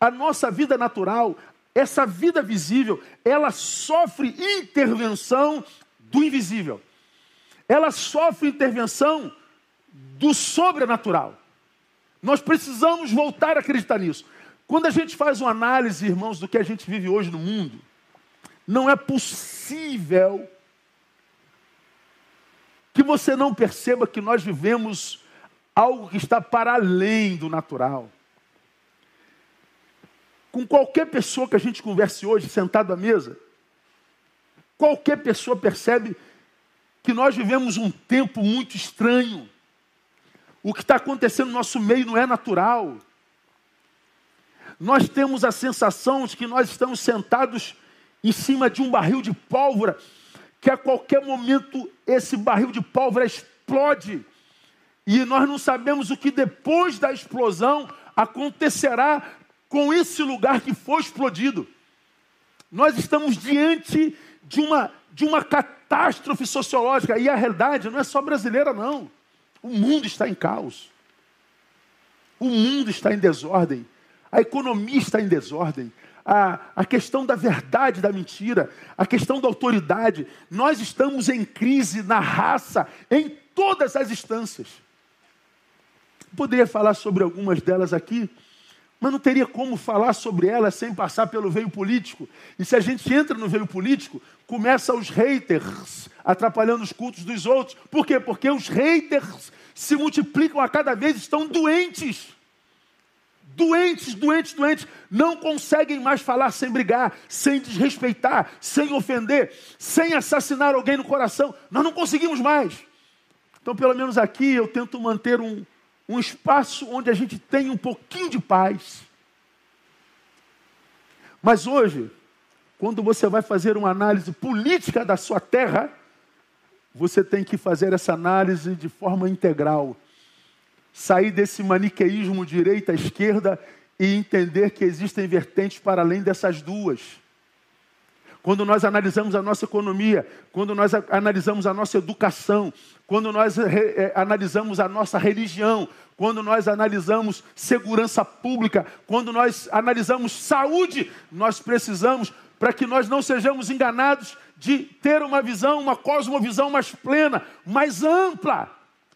a nossa vida natural, essa vida visível, ela sofre intervenção do invisível. Ela sofre intervenção do sobrenatural. Nós precisamos voltar a acreditar nisso. Quando a gente faz uma análise, irmãos, do que a gente vive hoje no mundo, não é possível que você não perceba que nós vivemos algo que está para além do natural. Com qualquer pessoa que a gente converse hoje, sentado à mesa, qualquer pessoa percebe que nós vivemos um tempo muito estranho. O que está acontecendo no nosso meio não é natural. Nós temos a sensação de que nós estamos sentados em cima de um barril de pólvora, que a qualquer momento esse barril de pólvora explode. E nós não sabemos o que depois da explosão acontecerá com esse lugar que foi explodido. Nós estamos diante de uma, de uma catástrofe sociológica. E a realidade não é só brasileira, não. O mundo está em caos. O mundo está em desordem. A economia está em desordem. A, a questão da verdade da mentira, a questão da autoridade. Nós estamos em crise na raça, em todas as instâncias. Poderia falar sobre algumas delas aqui, mas não teria como falar sobre ela sem passar pelo veio político. E se a gente entra no veio político, começa os haters atrapalhando os cultos dos outros. Por quê? Porque os haters se multiplicam a cada vez, estão doentes. Doentes, doentes, doentes, não conseguem mais falar sem brigar, sem desrespeitar, sem ofender, sem assassinar alguém no coração. Nós não conseguimos mais. Então, pelo menos aqui, eu tento manter um, um espaço onde a gente tem um pouquinho de paz. Mas hoje, quando você vai fazer uma análise política da sua terra, você tem que fazer essa análise de forma integral. Sair desse maniqueísmo direita-esquerda e entender que existem vertentes para além dessas duas. Quando nós analisamos a nossa economia, quando nós analisamos a nossa educação, quando nós é, analisamos a nossa religião, quando nós analisamos segurança pública, quando nós analisamos saúde, nós precisamos, para que nós não sejamos enganados, de ter uma visão, uma cosmovisão mais plena, mais ampla,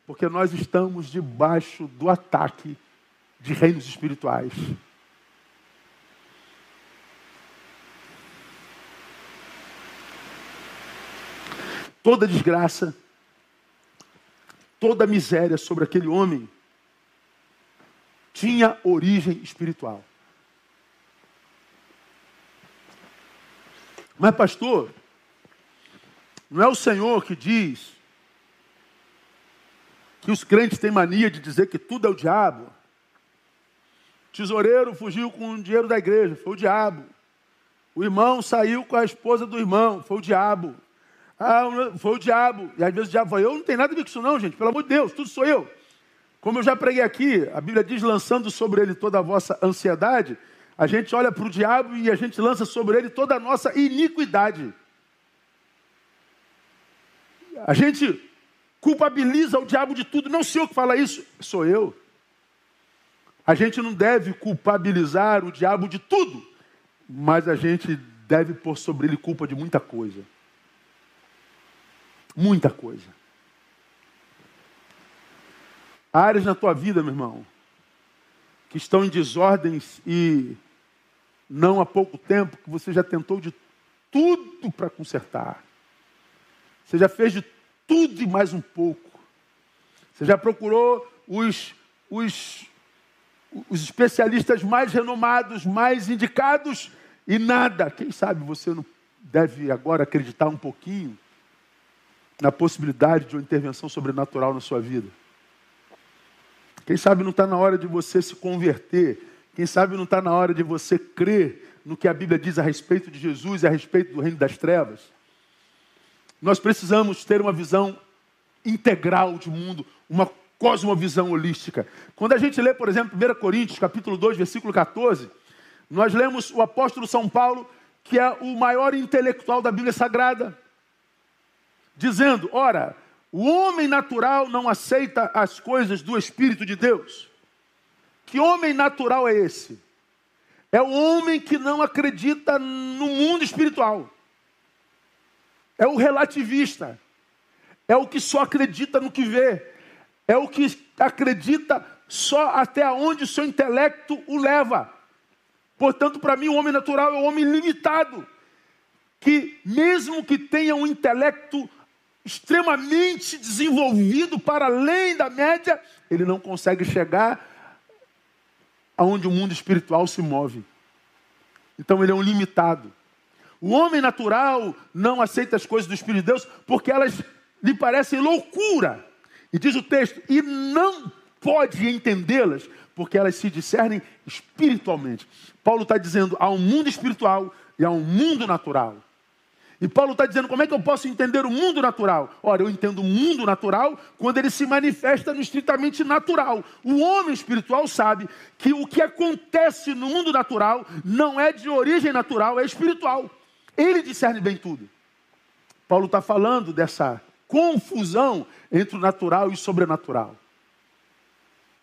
porque nós estamos debaixo do ataque de reinos espirituais. Toda desgraça, toda miséria sobre aquele homem tinha origem espiritual. Mas, pastor, não é o Senhor que diz que os crentes têm mania de dizer que tudo é o diabo. Tesoureiro fugiu com o dinheiro da igreja, foi o diabo. O irmão saiu com a esposa do irmão, foi o diabo. Ah, foi o diabo. E às vezes o diabo fala, eu não tenho nada a ver com isso não, gente. Pelo amor de Deus, tudo sou eu. Como eu já preguei aqui, a Bíblia diz, lançando sobre ele toda a vossa ansiedade, a gente olha para o diabo e a gente lança sobre ele toda a nossa iniquidade. A gente culpabiliza o diabo de tudo. Não sou eu que fala isso, sou eu. A gente não deve culpabilizar o diabo de tudo, mas a gente deve pôr sobre ele culpa de muita coisa. Muita coisa. áreas na tua vida, meu irmão, que estão em desordens e não há pouco tempo que você já tentou de tudo para consertar. Você já fez de tudo e mais um pouco. Você já procurou os, os, os especialistas mais renomados, mais indicados e nada. Quem sabe você não deve agora acreditar um pouquinho na possibilidade de uma intervenção sobrenatural na sua vida. Quem sabe não está na hora de você se converter. Quem sabe não está na hora de você crer no que a Bíblia diz a respeito de Jesus e a respeito do reino das trevas. Nós precisamos ter uma visão integral de mundo, uma cosmovisão holística. Quando a gente lê, por exemplo, 1 Coríntios, capítulo 2, versículo 14, nós lemos o apóstolo São Paulo, que é o maior intelectual da Bíblia Sagrada dizendo: ora, o homem natural não aceita as coisas do Espírito de Deus. Que homem natural é esse? É o homem que não acredita no mundo espiritual. É o relativista. É o que só acredita no que vê. É o que acredita só até onde o seu intelecto o leva. Portanto, para mim, o homem natural é o homem limitado. Que, mesmo que tenha um intelecto extremamente desenvolvido para além da média, ele não consegue chegar aonde o mundo espiritual se move. Então ele é um limitado. O homem natural não aceita as coisas do Espírito de Deus porque elas lhe parecem loucura. E diz o texto, e não pode entendê-las porque elas se discernem espiritualmente. Paulo está dizendo, há um mundo espiritual e há um mundo natural. E Paulo está dizendo: como é que eu posso entender o mundo natural? Ora, eu entendo o mundo natural quando ele se manifesta no estritamente natural. O homem espiritual sabe que o que acontece no mundo natural não é de origem natural, é espiritual. Ele discerne bem tudo. Paulo está falando dessa confusão entre o natural e o sobrenatural.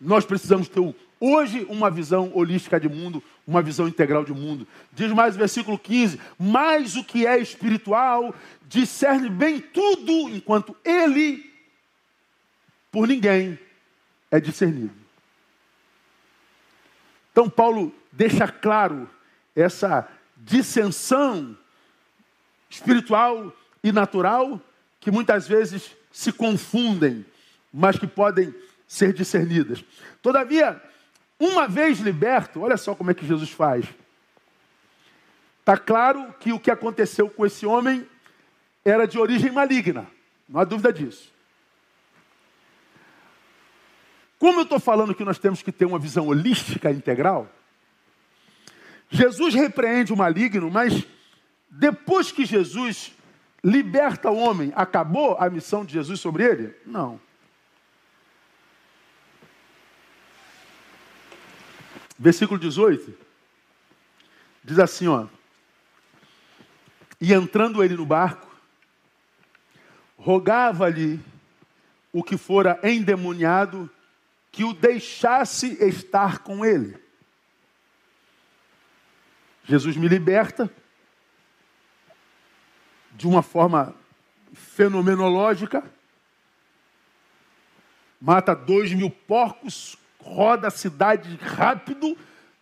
Nós precisamos ter hoje uma visão holística de mundo, uma visão integral de mundo. Diz mais o versículo 15: Mas o que é espiritual discerne bem tudo, enquanto ele, por ninguém, é discernido. Então, Paulo deixa claro essa dissensão espiritual e natural que muitas vezes se confundem, mas que podem ser discernidas. Todavia, uma vez liberto, olha só como é que Jesus faz. Está claro que o que aconteceu com esse homem era de origem maligna, não há dúvida disso. Como eu estou falando que nós temos que ter uma visão holística integral, Jesus repreende o maligno, mas depois que Jesus liberta o homem, acabou a missão de Jesus sobre ele? Não. Versículo 18 diz assim, ó: E entrando ele no barco, rogava-lhe o que fora endemoniado que o deixasse estar com ele. Jesus me liberta de uma forma fenomenológica, mata dois mil porcos, roda a cidade rápido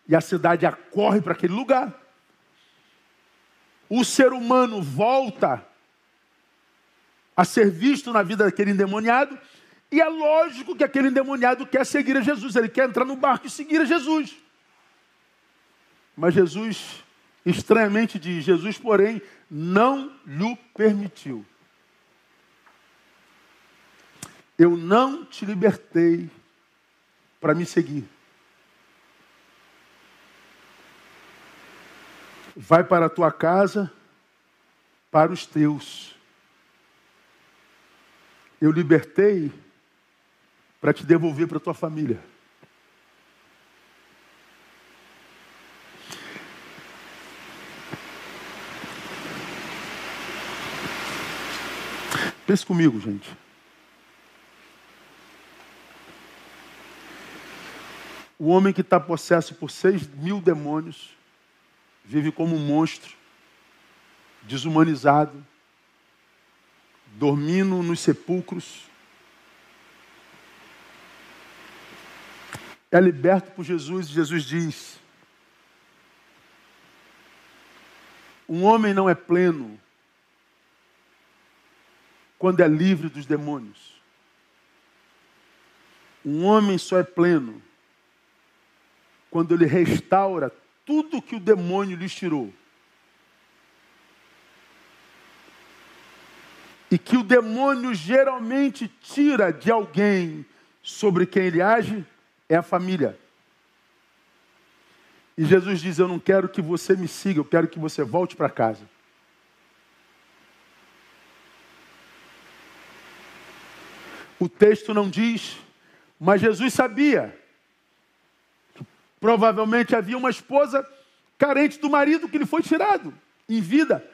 e a cidade acorre para aquele lugar. O ser humano volta a ser visto na vida daquele endemoniado, e é lógico que aquele endemoniado quer seguir a Jesus, ele quer entrar no barco e seguir a Jesus. Mas Jesus, estranhamente diz: Jesus, porém, não lhe permitiu. Eu não te libertei para me seguir. Vai para a tua casa, para os teus. Eu libertei para te devolver para a tua família. Pense comigo, gente. O homem que está possesso por seis mil demônios vive como um monstro, desumanizado, dormindo nos sepulcros. É liberto por Jesus e Jesus diz: Um homem não é pleno quando é livre dos demônios. Um homem só é pleno quando ele restaura tudo que o demônio lhe tirou. E que o demônio geralmente tira de alguém sobre quem ele age é a família. E Jesus diz: Eu não quero que você me siga, eu quero que você volte para casa. O texto não diz, mas Jesus sabia. Provavelmente havia uma esposa carente do marido que lhe foi tirado em vida.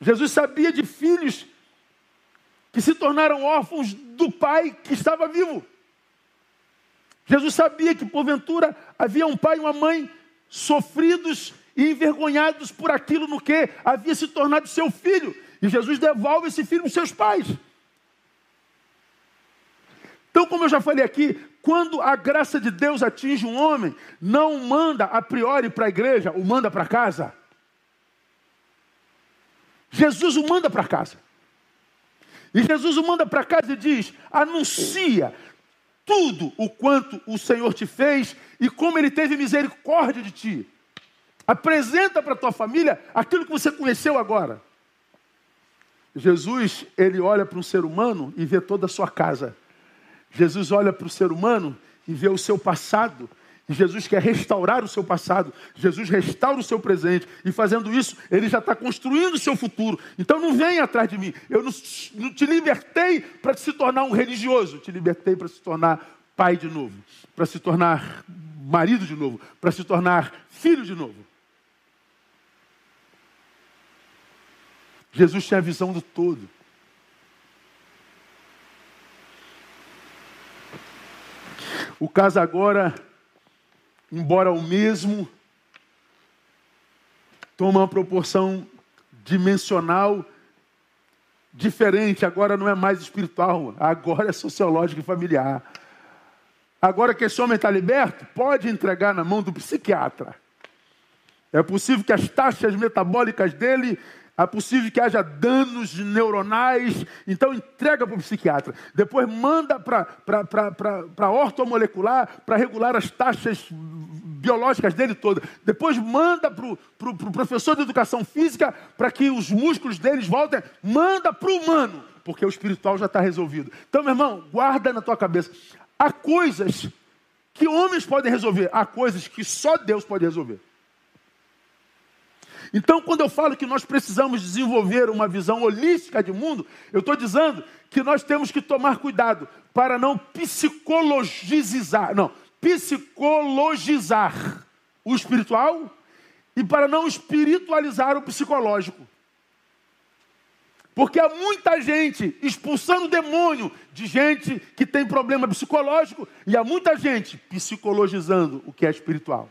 Jesus sabia de filhos que se tornaram órfãos do pai que estava vivo. Jesus sabia que porventura havia um pai e uma mãe sofridos e envergonhados por aquilo no que havia se tornado seu filho. E Jesus devolve esse filho aos seus pais. Então, como eu já falei aqui, quando a graça de Deus atinge um homem, não manda a priori para a igreja, o manda para casa. Jesus o manda para casa. E Jesus o manda para casa e diz: anuncia tudo o quanto o Senhor te fez e como ele teve misericórdia de ti. Apresenta para tua família aquilo que você conheceu agora. Jesus, ele olha para um ser humano e vê toda a sua casa. Jesus olha para o ser humano e vê o seu passado. Jesus quer restaurar o seu passado. Jesus restaura o seu presente. E fazendo isso, ele já está construindo o seu futuro. Então não venha atrás de mim. Eu não, te libertei para se tornar um religioso. te libertei para se tornar pai de novo. Para se tornar marido de novo. Para se tornar filho de novo. Jesus tinha a visão do todo. O caso agora, embora o mesmo, toma uma proporção dimensional diferente. Agora não é mais espiritual, agora é sociológico e familiar. Agora que esse homem está liberto, pode entregar na mão do psiquiatra. É possível que as taxas metabólicas dele é possível que haja danos neuronais, então entrega para o psiquiatra. Depois manda para a ortomolecular para regular as taxas biológicas dele todas. Depois manda para o pro, pro professor de educação física para que os músculos deles voltem. Manda para o humano, porque o espiritual já está resolvido. Então, meu irmão, guarda na tua cabeça. Há coisas que homens podem resolver, há coisas que só Deus pode resolver. Então, quando eu falo que nós precisamos desenvolver uma visão holística de mundo, eu estou dizendo que nós temos que tomar cuidado para não psicologizar, não, psicologizar o espiritual e para não espiritualizar o psicológico. Porque há muita gente expulsando demônio de gente que tem problema psicológico e há muita gente psicologizando o que é espiritual.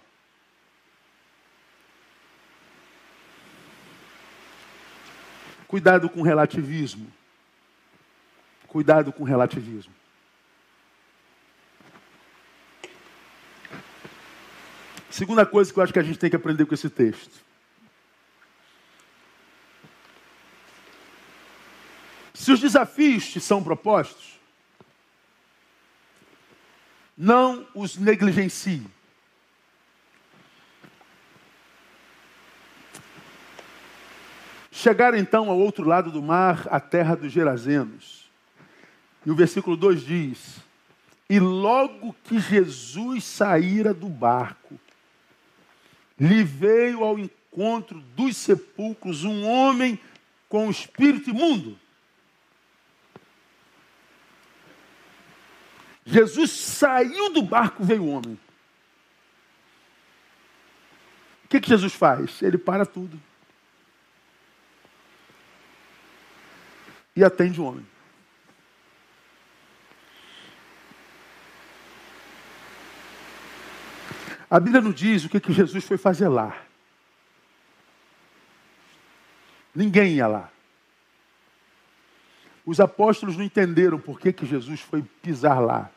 Cuidado com relativismo. Cuidado com relativismo. Segunda coisa que eu acho que a gente tem que aprender com esse texto. Se os desafios te são propostos, não os negligencie. Chegaram então ao outro lado do mar, a terra dos Gerazenos. E o versículo 2 diz: E logo que Jesus saíra do barco, lhe veio ao encontro dos sepulcros um homem com o espírito imundo. Jesus saiu do barco, veio o homem. O que, que Jesus faz? Ele para tudo. E atende o homem. A Bíblia não diz o que, que Jesus foi fazer lá. Ninguém ia lá. Os apóstolos não entenderam por que, que Jesus foi pisar lá,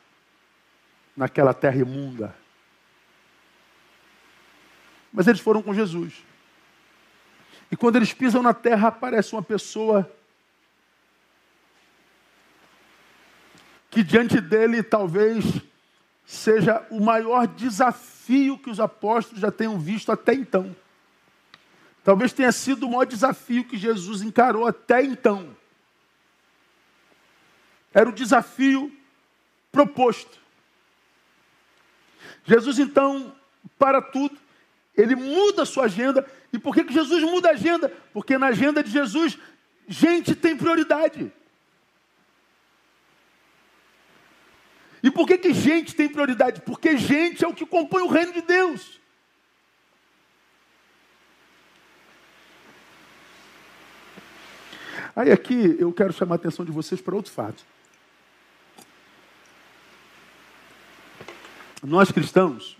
naquela terra imunda. Mas eles foram com Jesus. E quando eles pisam na terra, aparece uma pessoa que diante dele talvez seja o maior desafio que os apóstolos já tenham visto até então. Talvez tenha sido o maior desafio que Jesus encarou até então. Era o desafio proposto. Jesus então para tudo, ele muda a sua agenda. E por que, que Jesus muda a agenda? Porque na agenda de Jesus, gente tem prioridade. E por que, que gente tem prioridade? Porque gente é o que compõe o reino de Deus. Aí aqui eu quero chamar a atenção de vocês para outro fato. Nós cristãos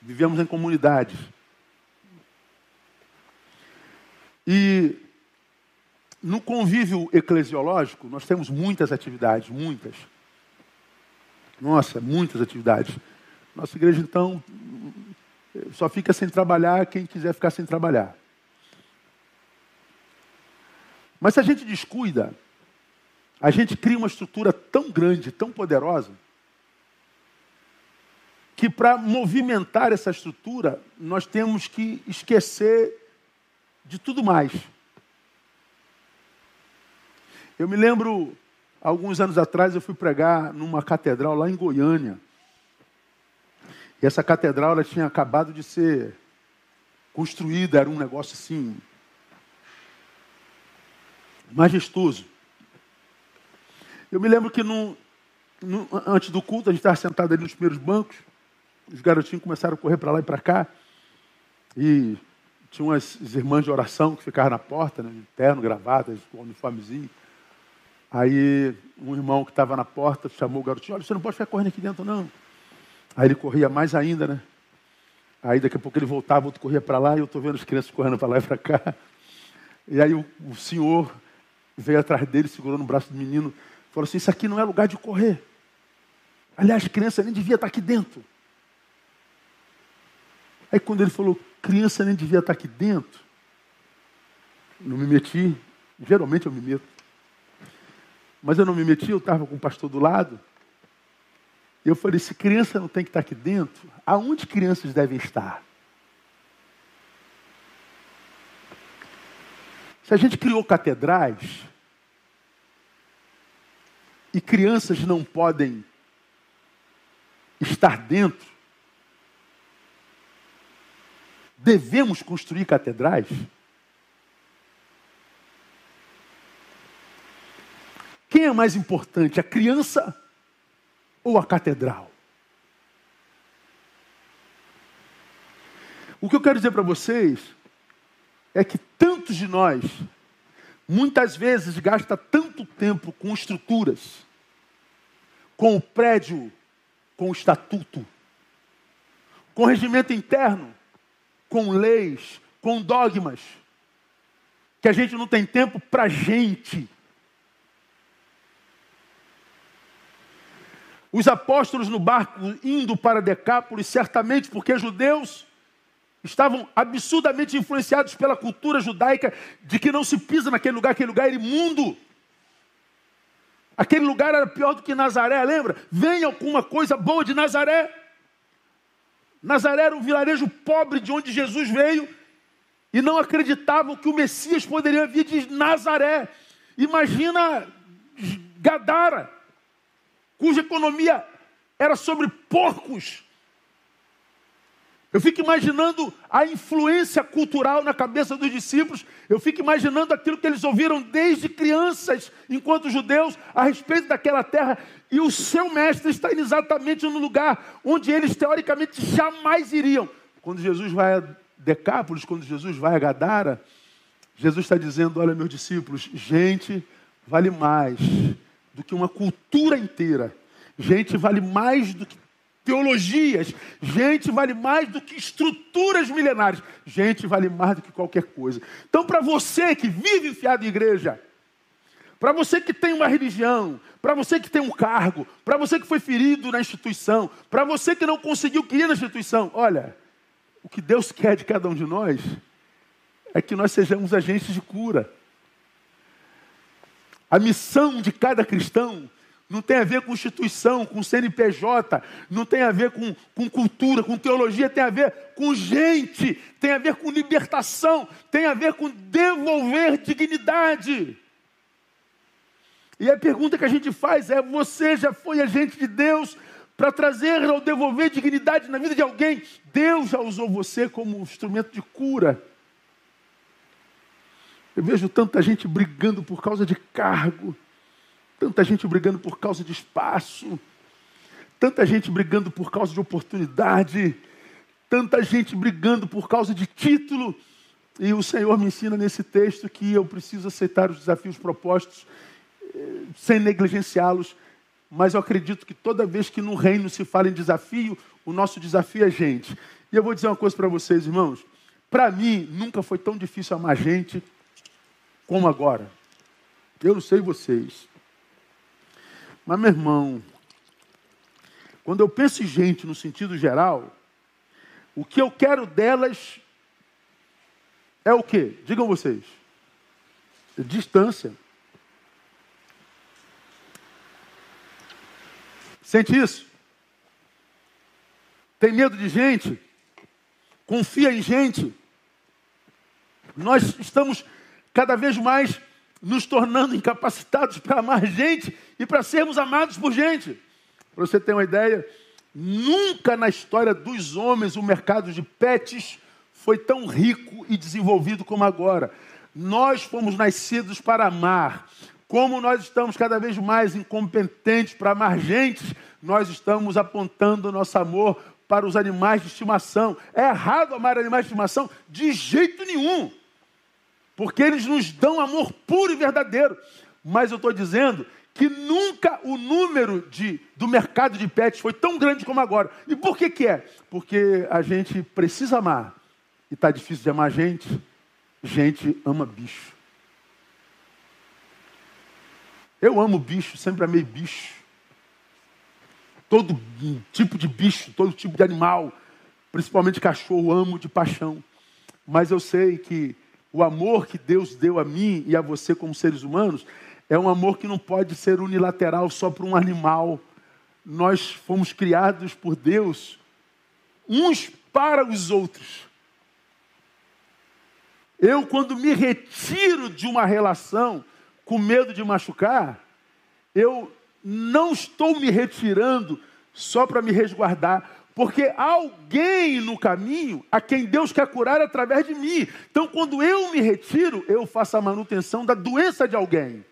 vivemos em comunidades. E no convívio eclesiológico, nós temos muitas atividades, muitas. Nossa, muitas atividades. Nossa igreja, então, só fica sem trabalhar quem quiser ficar sem trabalhar. Mas se a gente descuida, a gente cria uma estrutura tão grande, tão poderosa, que para movimentar essa estrutura, nós temos que esquecer de tudo mais. Eu me lembro Alguns anos atrás eu fui pregar numa catedral lá em Goiânia. E essa catedral ela tinha acabado de ser construída, era um negócio assim majestoso. Eu me lembro que no, no, antes do culto, a gente estava sentado ali nos primeiros bancos, os garotinhos começaram a correr para lá e para cá, e tinha umas irmãs de oração que ficavam na porta, né, terno, gravata, com uniformezinho. Aí um irmão que estava na porta chamou o garotinho, olha, você não pode ficar correndo aqui dentro, não. Aí ele corria mais ainda, né? Aí daqui a pouco ele voltava, outro corria para lá, e eu estou vendo as crianças correndo para lá e para cá. E aí o, o, senhor veio atrás dele, segurando o braço do menino, falou assim, isso aqui não é lugar de correr. Aliás, criança nem devia estar aqui dentro. Aí quando ele falou, criança nem devia estar aqui dentro, não me meti, geralmente eu me meto. Mas eu não me meti, eu estava com o pastor do lado. Eu falei, se criança não tem que estar aqui dentro, aonde crianças devem estar? Se a gente criou catedrais e crianças não podem estar dentro, devemos construir catedrais? Quem é mais importante, a criança ou a catedral? O que eu quero dizer para vocês é que tantos de nós, muitas vezes, gasta tanto tempo com estruturas, com o prédio, com o estatuto, com o regimento interno, com leis, com dogmas, que a gente não tem tempo para gente. Os apóstolos no barco indo para Decápolis, certamente porque judeus estavam absurdamente influenciados pela cultura judaica de que não se pisa naquele lugar, aquele lugar era imundo. Aquele lugar era pior do que Nazaré, lembra? Vem alguma coisa boa de Nazaré. Nazaré era um vilarejo pobre de onde Jesus veio e não acreditavam que o Messias poderia vir de Nazaré. Imagina Gadara, cuja economia era sobre porcos. Eu fico imaginando a influência cultural na cabeça dos discípulos. Eu fico imaginando aquilo que eles ouviram desde crianças, enquanto judeus, a respeito daquela terra. E o seu mestre está exatamente no lugar onde eles teoricamente jamais iriam. Quando Jesus vai a Decápolis, quando Jesus vai a Gadara, Jesus está dizendo: Olha, meus discípulos, gente vale mais do que uma cultura inteira. Gente vale mais do que teologias. Gente vale mais do que estruturas milenares. Gente vale mais do que qualquer coisa. Então, para você que vive enfiado em igreja, para você que tem uma religião, para você que tem um cargo, para você que foi ferido na instituição, para você que não conseguiu querer na instituição, olha, o que Deus quer de cada um de nós é que nós sejamos agentes de cura. A missão de cada cristão não tem a ver com instituição, com CNPJ, não tem a ver com, com cultura, com teologia, tem a ver com gente, tem a ver com libertação, tem a ver com devolver dignidade. E a pergunta que a gente faz é: você já foi agente de Deus para trazer ou devolver dignidade na vida de alguém? Deus já usou você como instrumento de cura. Eu vejo tanta gente brigando por causa de cargo, tanta gente brigando por causa de espaço, tanta gente brigando por causa de oportunidade, tanta gente brigando por causa de título. E o Senhor me ensina nesse texto que eu preciso aceitar os desafios propostos sem negligenciá-los, mas eu acredito que toda vez que no reino se fala em desafio, o nosso desafio é gente. E eu vou dizer uma coisa para vocês, irmãos. Para mim, nunca foi tão difícil amar gente como agora. Eu não sei vocês. Mas, meu irmão, quando eu penso em gente no sentido geral, o que eu quero delas é o quê? Digam vocês. Distância. Sente isso? Tem medo de gente? Confia em gente? Nós estamos cada vez mais nos tornando incapacitados para amar gente e para sermos amados por gente. Para você ter uma ideia, nunca na história dos homens o mercado de pets foi tão rico e desenvolvido como agora. Nós fomos nascidos para amar. Como nós estamos cada vez mais incompetentes para amar gente, nós estamos apontando nosso amor para os animais de estimação. É errado amar animais de estimação? De jeito nenhum. Porque eles nos dão amor puro e verdadeiro. Mas eu estou dizendo que nunca o número de, do mercado de pets foi tão grande como agora. E por que, que é? Porque a gente precisa amar. E está difícil de amar gente. Gente ama bicho. Eu amo bicho, sempre amei bicho. Todo tipo de bicho, todo tipo de animal, principalmente cachorro, amo de paixão. Mas eu sei que o amor que Deus deu a mim e a você como seres humanos é um amor que não pode ser unilateral só para um animal. Nós fomos criados por Deus uns para os outros. Eu, quando me retiro de uma relação com medo de machucar, eu não estou me retirando só para me resguardar, porque há alguém no caminho a quem Deus quer curar através de mim. Então, quando eu me retiro, eu faço a manutenção da doença de alguém.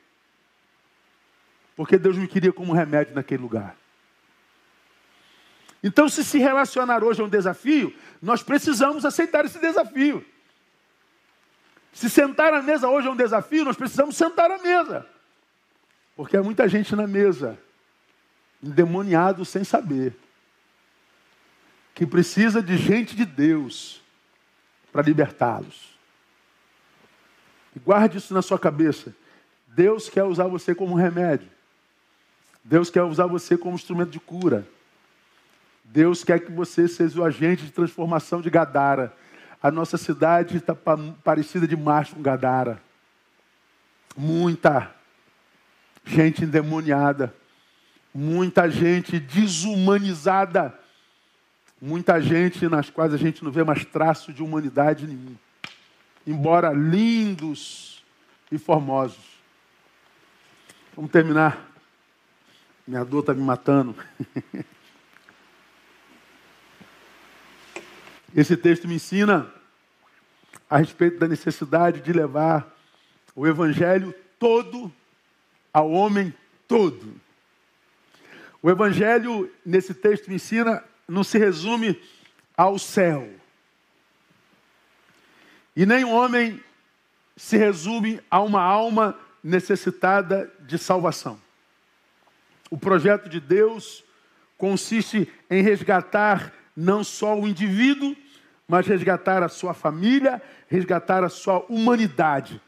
Porque Deus me queria como remédio naquele lugar. Então, se se relacionar hoje é um desafio, nós precisamos aceitar esse desafio. Se sentar à mesa hoje é um desafio, nós precisamos sentar à mesa. Porque há muita gente na mesa, endemoniado sem saber, que precisa de gente de Deus para libertá-los. E guarde isso na sua cabeça. Deus quer usar você como remédio. Deus quer usar você como instrumento de cura. Deus quer que você seja o agente de transformação de Gadara. A nossa cidade está parecida demais com Gadara. Muita gente endemoniada, muita gente desumanizada, muita gente nas quais a gente não vê mais traço de humanidade nenhum. Embora lindos e formosos. Vamos terminar. Minha dor está me matando. Esse texto me ensina a respeito da necessidade de levar o evangelho todo ao homem todo. O evangelho nesse texto me ensina não se resume ao céu. E nem o homem se resume a uma alma necessitada de salvação. O projeto de Deus consiste em resgatar não só o indivíduo, mas resgatar a sua família, resgatar a sua humanidade.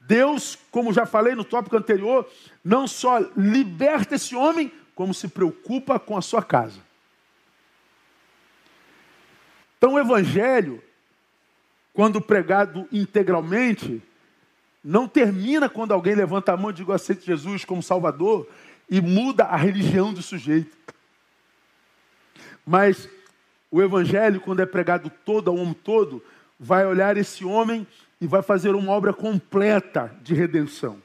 Deus, como já falei no tópico anterior, não só liberta esse homem, como se preocupa com a sua casa. Então, o Evangelho, quando pregado integralmente, não termina quando alguém levanta a mão e diz: aceito Jesus como Salvador e muda a religião do sujeito. Mas o Evangelho, quando é pregado todo ao homem todo, vai olhar esse homem e vai fazer uma obra completa de redenção.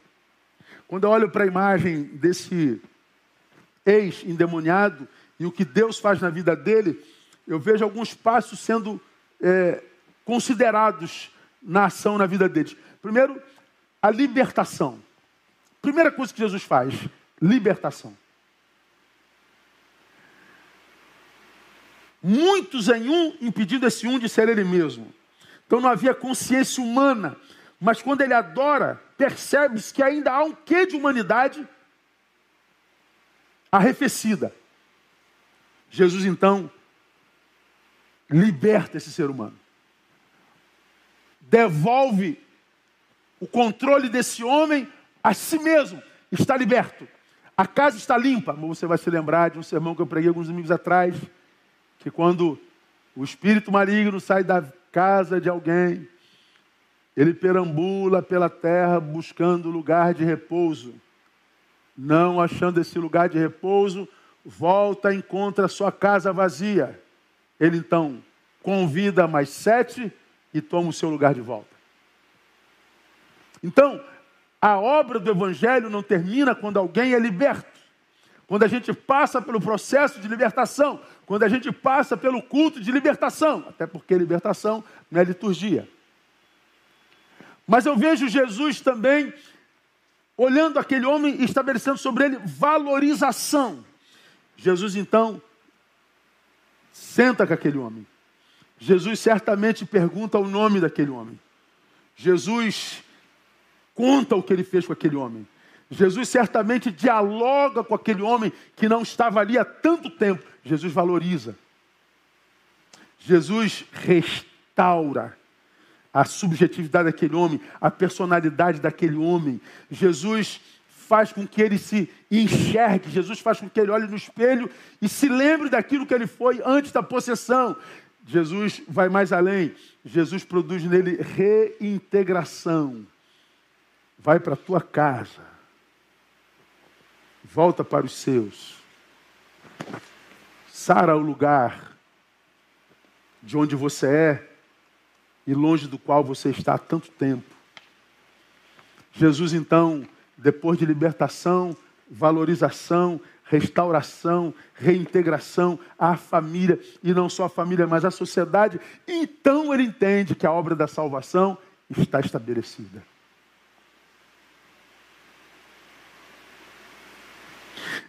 Quando eu olho para a imagem desse ex-endemoniado e o que Deus faz na vida dele, eu vejo alguns passos sendo é, considerados na ação na vida deles. Primeiro, a libertação. Primeira coisa que Jesus faz, libertação. Muitos em um, impedindo esse um de ser ele mesmo. Então não havia consciência humana. Mas quando ele adora, percebe-se que ainda há um quê de humanidade arrefecida. Jesus então liberta esse ser humano. Devolve o controle desse homem a si mesmo. Está liberto. A casa está limpa. Você vai se lembrar de um sermão que eu preguei alguns domingos atrás, que quando o espírito maligno sai da casa de alguém, ele perambula pela terra buscando lugar de repouso. Não achando esse lugar de repouso, volta e encontra a sua casa vazia. Ele então convida mais sete e toma o seu lugar de volta. Então, a obra do Evangelho não termina quando alguém é liberto. Quando a gente passa pelo processo de libertação, quando a gente passa pelo culto de libertação, até porque libertação não é liturgia. Mas eu vejo Jesus também olhando aquele homem e estabelecendo sobre ele valorização. Jesus então senta com aquele homem. Jesus certamente pergunta o nome daquele homem. Jesus conta o que ele fez com aquele homem. Jesus certamente dialoga com aquele homem que não estava ali há tanto tempo. Jesus valoriza. Jesus restaura a subjetividade daquele homem, a personalidade daquele homem. Jesus faz com que ele se enxergue, Jesus faz com que ele olhe no espelho e se lembre daquilo que ele foi antes da possessão. Jesus vai mais além. Jesus produz nele reintegração. Vai para a tua casa. Volta para os seus. Sara o lugar de onde você é e longe do qual você está há tanto tempo. Jesus, então, depois de libertação, valorização, restauração, reintegração à família, e não só a família, mas a sociedade, então ele entende que a obra da salvação está estabelecida.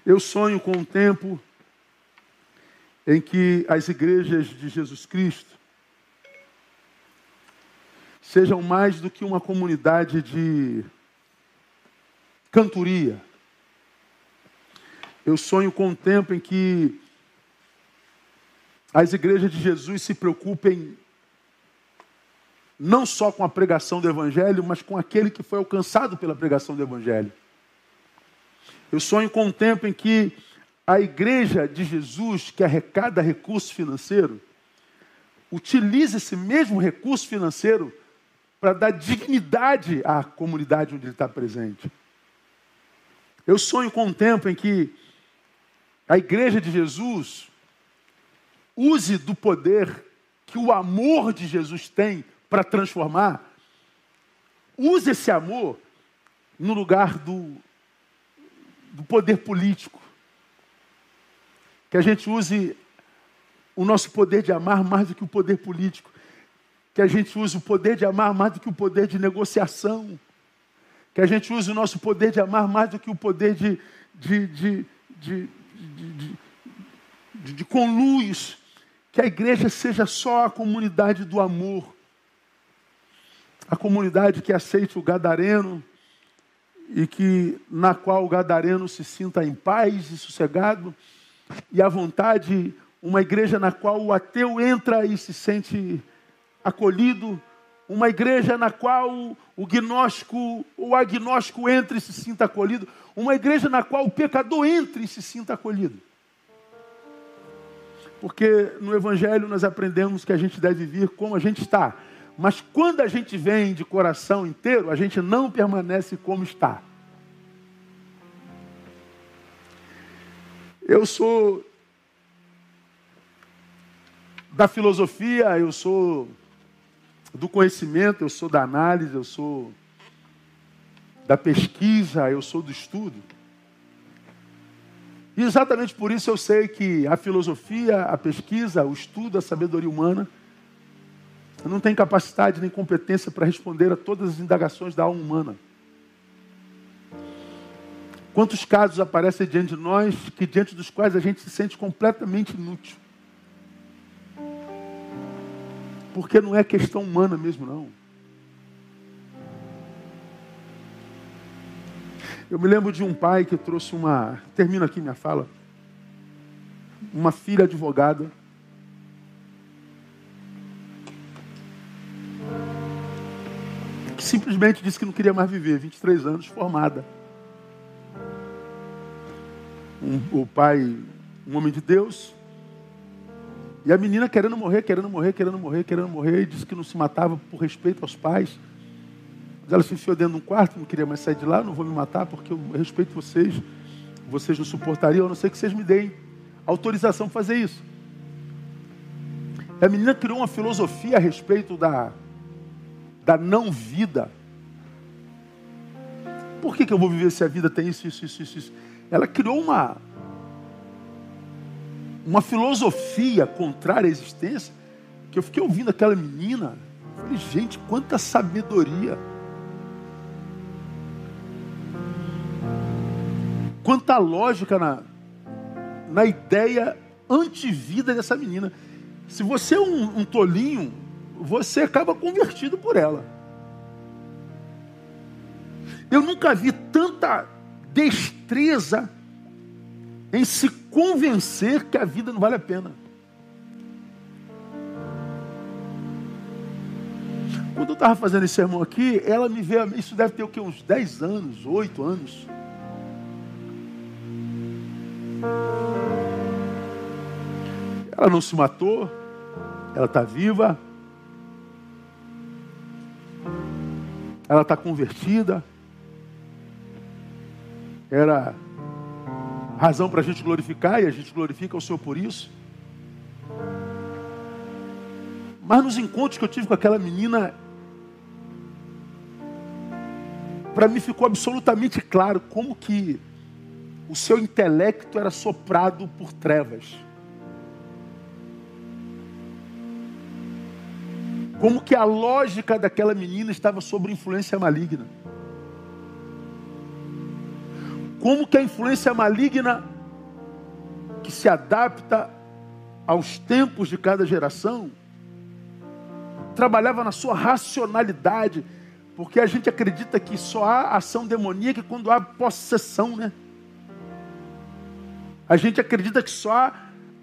Eu sonho com um tempo em que as igrejas de Jesus Cristo sejam mais do que uma comunidade de cantoria. Eu sonho com um tempo em que as igrejas de Jesus se preocupem não só com a pregação do Evangelho, mas com aquele que foi alcançado pela pregação do Evangelho. Eu sonho com um tempo em que a igreja de Jesus, que arrecada recurso financeiro, utiliza esse mesmo recurso financeiro para dar dignidade à comunidade onde ele está presente. Eu sonho com um tempo em que a igreja de Jesus use do poder que o amor de Jesus tem para transformar, use esse amor no lugar do, do poder político. Que a gente use o nosso poder de amar mais do que o poder político. Que a gente use o poder de amar mais do que o poder de negociação. Que a gente use o nosso poder de amar mais do que o poder de, de, de, de de, de, conluios, que a igreja seja só a comunidade do amor, a comunidade que aceite o gadareno e que na qual o gadareno se sinta em paz e sossegado. E à vontade, uma igreja na qual o ateu entra e se sente acolhido, uma igreja na qual o gnóstico, o agnóstico entra e se sinta acolhido, uma igreja na qual o pecador entre e se sinta acolhido. Porque no Evangelho nós aprendemos que a gente deve vir como a gente está. Mas quando a gente vem de coração inteiro, a gente não permanece como está. Eu sou da filosofia, eu sou do conhecimento, eu sou da análise, eu sou da pesquisa, eu sou do estudo. E exatamente por isso eu sei que a filosofia, a pesquisa, o estudo, a sabedoria humana não tem capacidade nem competência para responder a todas as indagações da alma humana. Quantos casos aparecem diante de nós que diante dos quais a gente se sente completamente inútil? Porque não é questão humana mesmo, não. Eu me lembro de um pai que trouxe uma. Termino aqui minha fala. Uma filha advogada. Que simplesmente disse que não queria mais viver. 23 anos, formada. Um, o pai, um homem de Deus. E a menina querendo morrer, querendo morrer, querendo morrer, querendo morrer. E disse que não se matava por respeito aos pais. Ela se enfiou dentro de um quarto, não queria mais sair de lá, não vou me matar porque eu respeito vocês. Vocês não suportariam, a não ser que vocês me deem autorização para fazer isso. A menina criou uma filosofia a respeito da, da não vida. Por que, que eu vou viver se a vida tem isso, isso, isso, isso? Ela criou uma, uma filosofia contrária à existência, que eu fiquei ouvindo aquela menina. Falei, gente, quanta sabedoria. Quanta lógica na, na ideia antivida dessa menina. Se você é um, um tolinho, você acaba convertido por ela. Eu nunca vi tanta destreza em se convencer que a vida não vale a pena. Quando eu estava fazendo esse sermão aqui, ela me veio, isso deve ter o quê? Uns 10 anos, 8 anos. Ela não se matou, ela está viva, ela está convertida. Era razão para a gente glorificar e a gente glorifica o Senhor por isso. Mas nos encontros que eu tive com aquela menina, para mim ficou absolutamente claro como que o seu intelecto era soprado por trevas. Como que a lógica daquela menina estava sob influência maligna. Como que a influência maligna que se adapta aos tempos de cada geração trabalhava na sua racionalidade, porque a gente acredita que só há ação demoníaca quando há possessão, né? A gente acredita que só há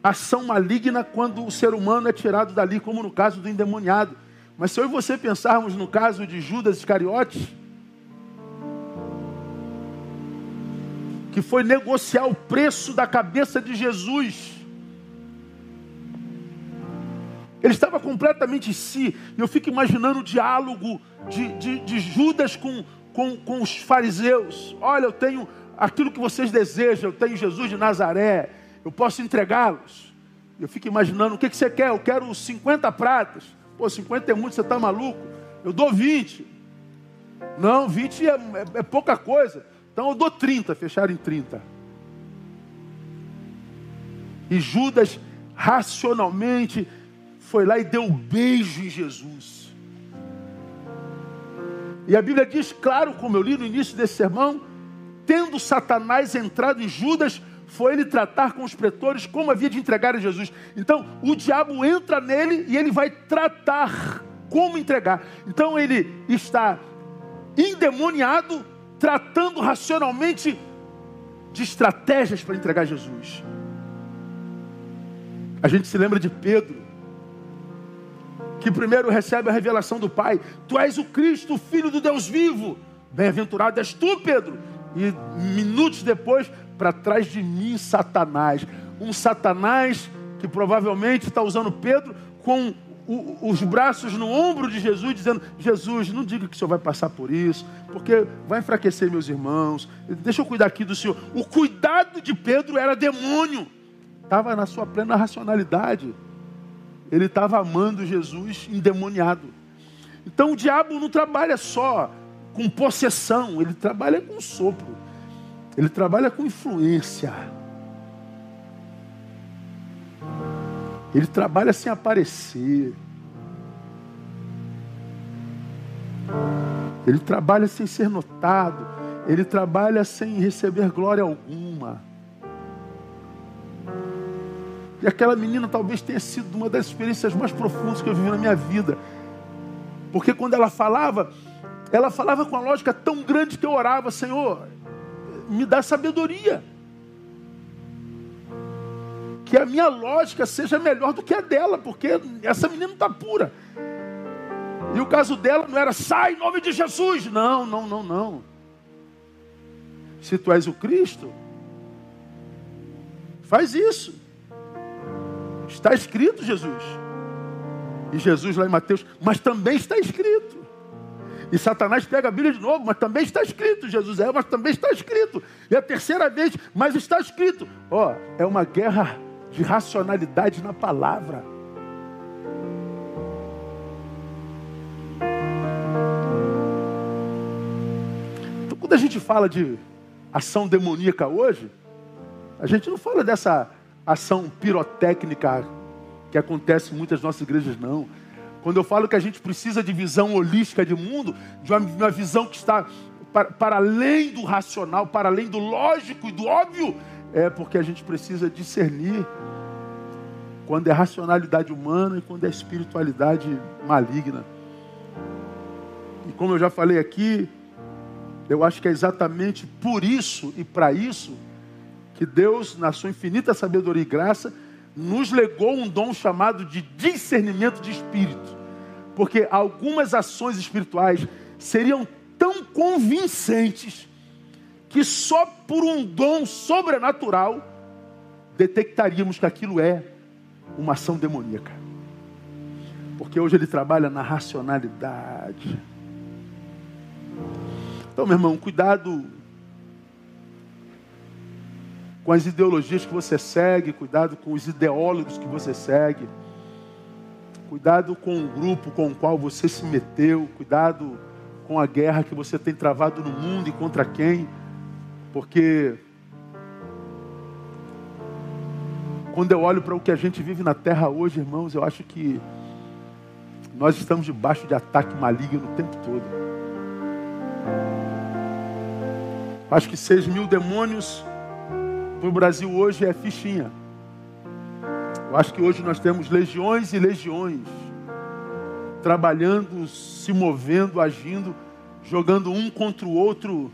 ação maligna quando o ser humano é tirado dali, como no caso do endemoniado. Mas se eu e você pensarmos no caso de Judas Iscariotes, que foi negociar o preço da cabeça de Jesus. Ele estava completamente em si. Eu fico imaginando o diálogo de, de, de Judas com, com, com os fariseus. Olha, eu tenho aquilo que vocês desejam, eu tenho Jesus de Nazaré, eu posso entregá-los. Eu fico imaginando, o que, que você quer? Eu quero 50 pratas. Pô, 50 é muito, você está maluco? Eu dou 20. Não, 20 é, é, é, pouca coisa. Então eu dou 30, fecharam em 30. E Judas, racionalmente, foi lá e deu um beijo em Jesus. E a Bíblia diz, claro, como eu li no início desse sermão, tendo Satanás entrado em Judas, foi ele tratar com os pretores como havia de entregar a Jesus. Então, o diabo entra nele e ele vai tratar como entregar. Então, ele está endemoniado, tratando racionalmente de estratégias para entregar Jesus. A gente se lembra de Pedro, que primeiro recebe a revelação do Pai: Tu és o Cristo, o Filho do Deus vivo. Bem-aventurado és tu, Pedro. E minutos depois, para trás de mim, Satanás. Um Satanás que provavelmente está usando Pedro com o, os braços no ombro de Jesus, dizendo: Jesus, não diga que o Senhor vai passar por isso, porque vai enfraquecer meus irmãos. Deixa eu cuidar aqui do Senhor. O cuidado de Pedro era demônio, estava na sua plena racionalidade. Ele estava amando Jesus endemoniado. Então o diabo não trabalha só com possessão, ele trabalha com sopro, ele trabalha com influência. Ele trabalha sem aparecer. Ele trabalha sem ser notado. Ele trabalha sem receber glória alguma. E aquela menina talvez tenha sido uma das experiências mais profundas que eu vivi na minha vida. Porque quando ela falava, ela falava com a lógica tão grande que eu orava, Senhor, me dá sabedoria. Que a minha lógica seja melhor do que a dela, porque essa menina está pura. E o caso dela não era sai em nome de Jesus. Não, não, não, não. Se tu és o Cristo, faz isso. Está escrito, Jesus. E Jesus lá em Mateus, mas também está escrito. E Satanás pega a Bíblia de novo, mas também está escrito. Jesus é, mas também está escrito. E a terceira vez, mas está escrito. Ó, oh, é uma guerra de racionalidade na palavra. Então, quando a gente fala de ação demoníaca hoje, a gente não fala dessa ação pirotécnica que acontece em muitas nossas igrejas, não. Quando eu falo que a gente precisa de visão holística de mundo, de uma, uma visão que está para, para além do racional, para além do lógico e do óbvio, é porque a gente precisa discernir quando é racionalidade humana e quando é espiritualidade maligna. E como eu já falei aqui, eu acho que é exatamente por isso e para isso que Deus, na sua infinita sabedoria e graça, nos legou um dom chamado de discernimento de espírito. Porque algumas ações espirituais seriam tão convincentes que só por um dom sobrenatural detectaríamos que aquilo é uma ação demoníaca. Porque hoje ele trabalha na racionalidade. Então, meu irmão, cuidado com as ideologias que você segue, cuidado com os ideólogos que você segue, cuidado com o grupo com o qual você se meteu, cuidado com a guerra que você tem travado no mundo e contra quem, porque quando eu olho para o que a gente vive na terra hoje, irmãos, eu acho que nós estamos debaixo de ataque maligno o tempo todo. Acho que seis mil demônios para o Brasil hoje é fichinha. Eu acho que hoje nós temos legiões e legiões trabalhando, se movendo, agindo, jogando um contra o outro,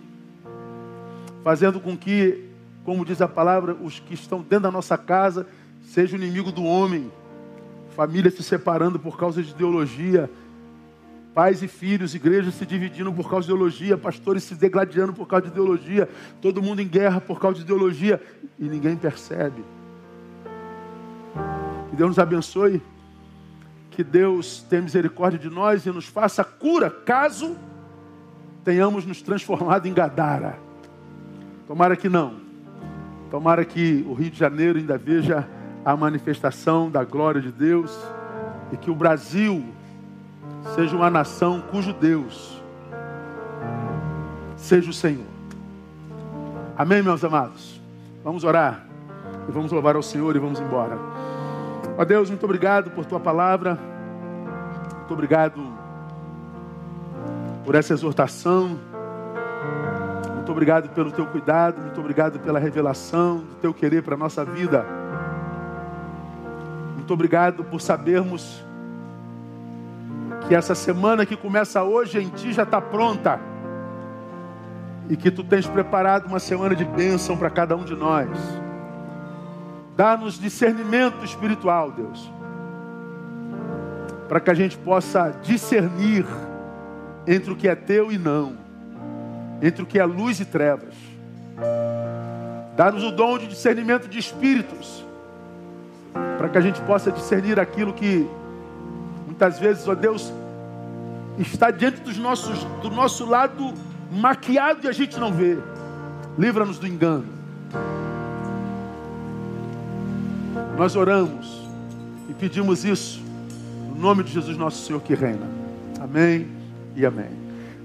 fazendo com que, como diz a palavra, os que estão dentro da nossa casa sejam inimigo do homem, família se separando por causa de ideologia, Pais e filhos, igrejas se dividindo por causa de ideologia, pastores se degladiando por causa de ideologia, todo mundo em guerra por causa de ideologia. E ninguém percebe. Que Deus nos abençoe, que Deus tenha misericórdia de nós e nos faça cura, caso tenhamos nos transformado em Gadara. Tomara que não. Tomara que o Rio de Janeiro ainda veja a manifestação da glória de Deus e que o Brasil seja uma nação cujo Deus seja o Senhor. Amém, meus amados? Vamos orar e vamos louvar ao Senhor e vamos embora. Ó Deus, muito obrigado por tua palavra, muito obrigado por essa exortação, muito obrigado pelo teu cuidado, muito obrigado pela revelação do teu querer para a nossa vida. Muito obrigado por sabermos que essa semana que começa hoje em ti já está pronta. E que tu tens preparado uma semana de bênção para cada um de nós. Dá-nos discernimento espiritual, Deus. Para que a gente possa discernir entre o que é teu e não. Entre o que é luz e trevas. Dá-nos o dom de discernimento de espíritos. Para que a gente possa discernir aquilo que muitas vezes, ó Deus, está diante dos nossos, do nosso lado maquiado e a gente não vê. Livra-nos do engano. Nós oramos e pedimos isso no nome de Jesus, nosso Senhor que reina. Amém e amém.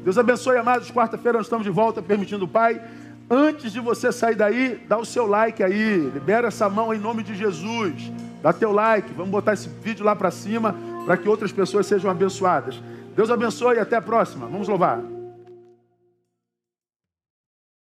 Deus abençoe, amados. Quarta-feira nós estamos de volta, permitindo o Pai. Antes de você sair daí, dá o seu like aí. Libera essa mão em nome de Jesus. Dá teu like. Vamos botar esse vídeo lá para cima para que outras pessoas sejam abençoadas. Deus abençoe e até a próxima. Vamos louvar.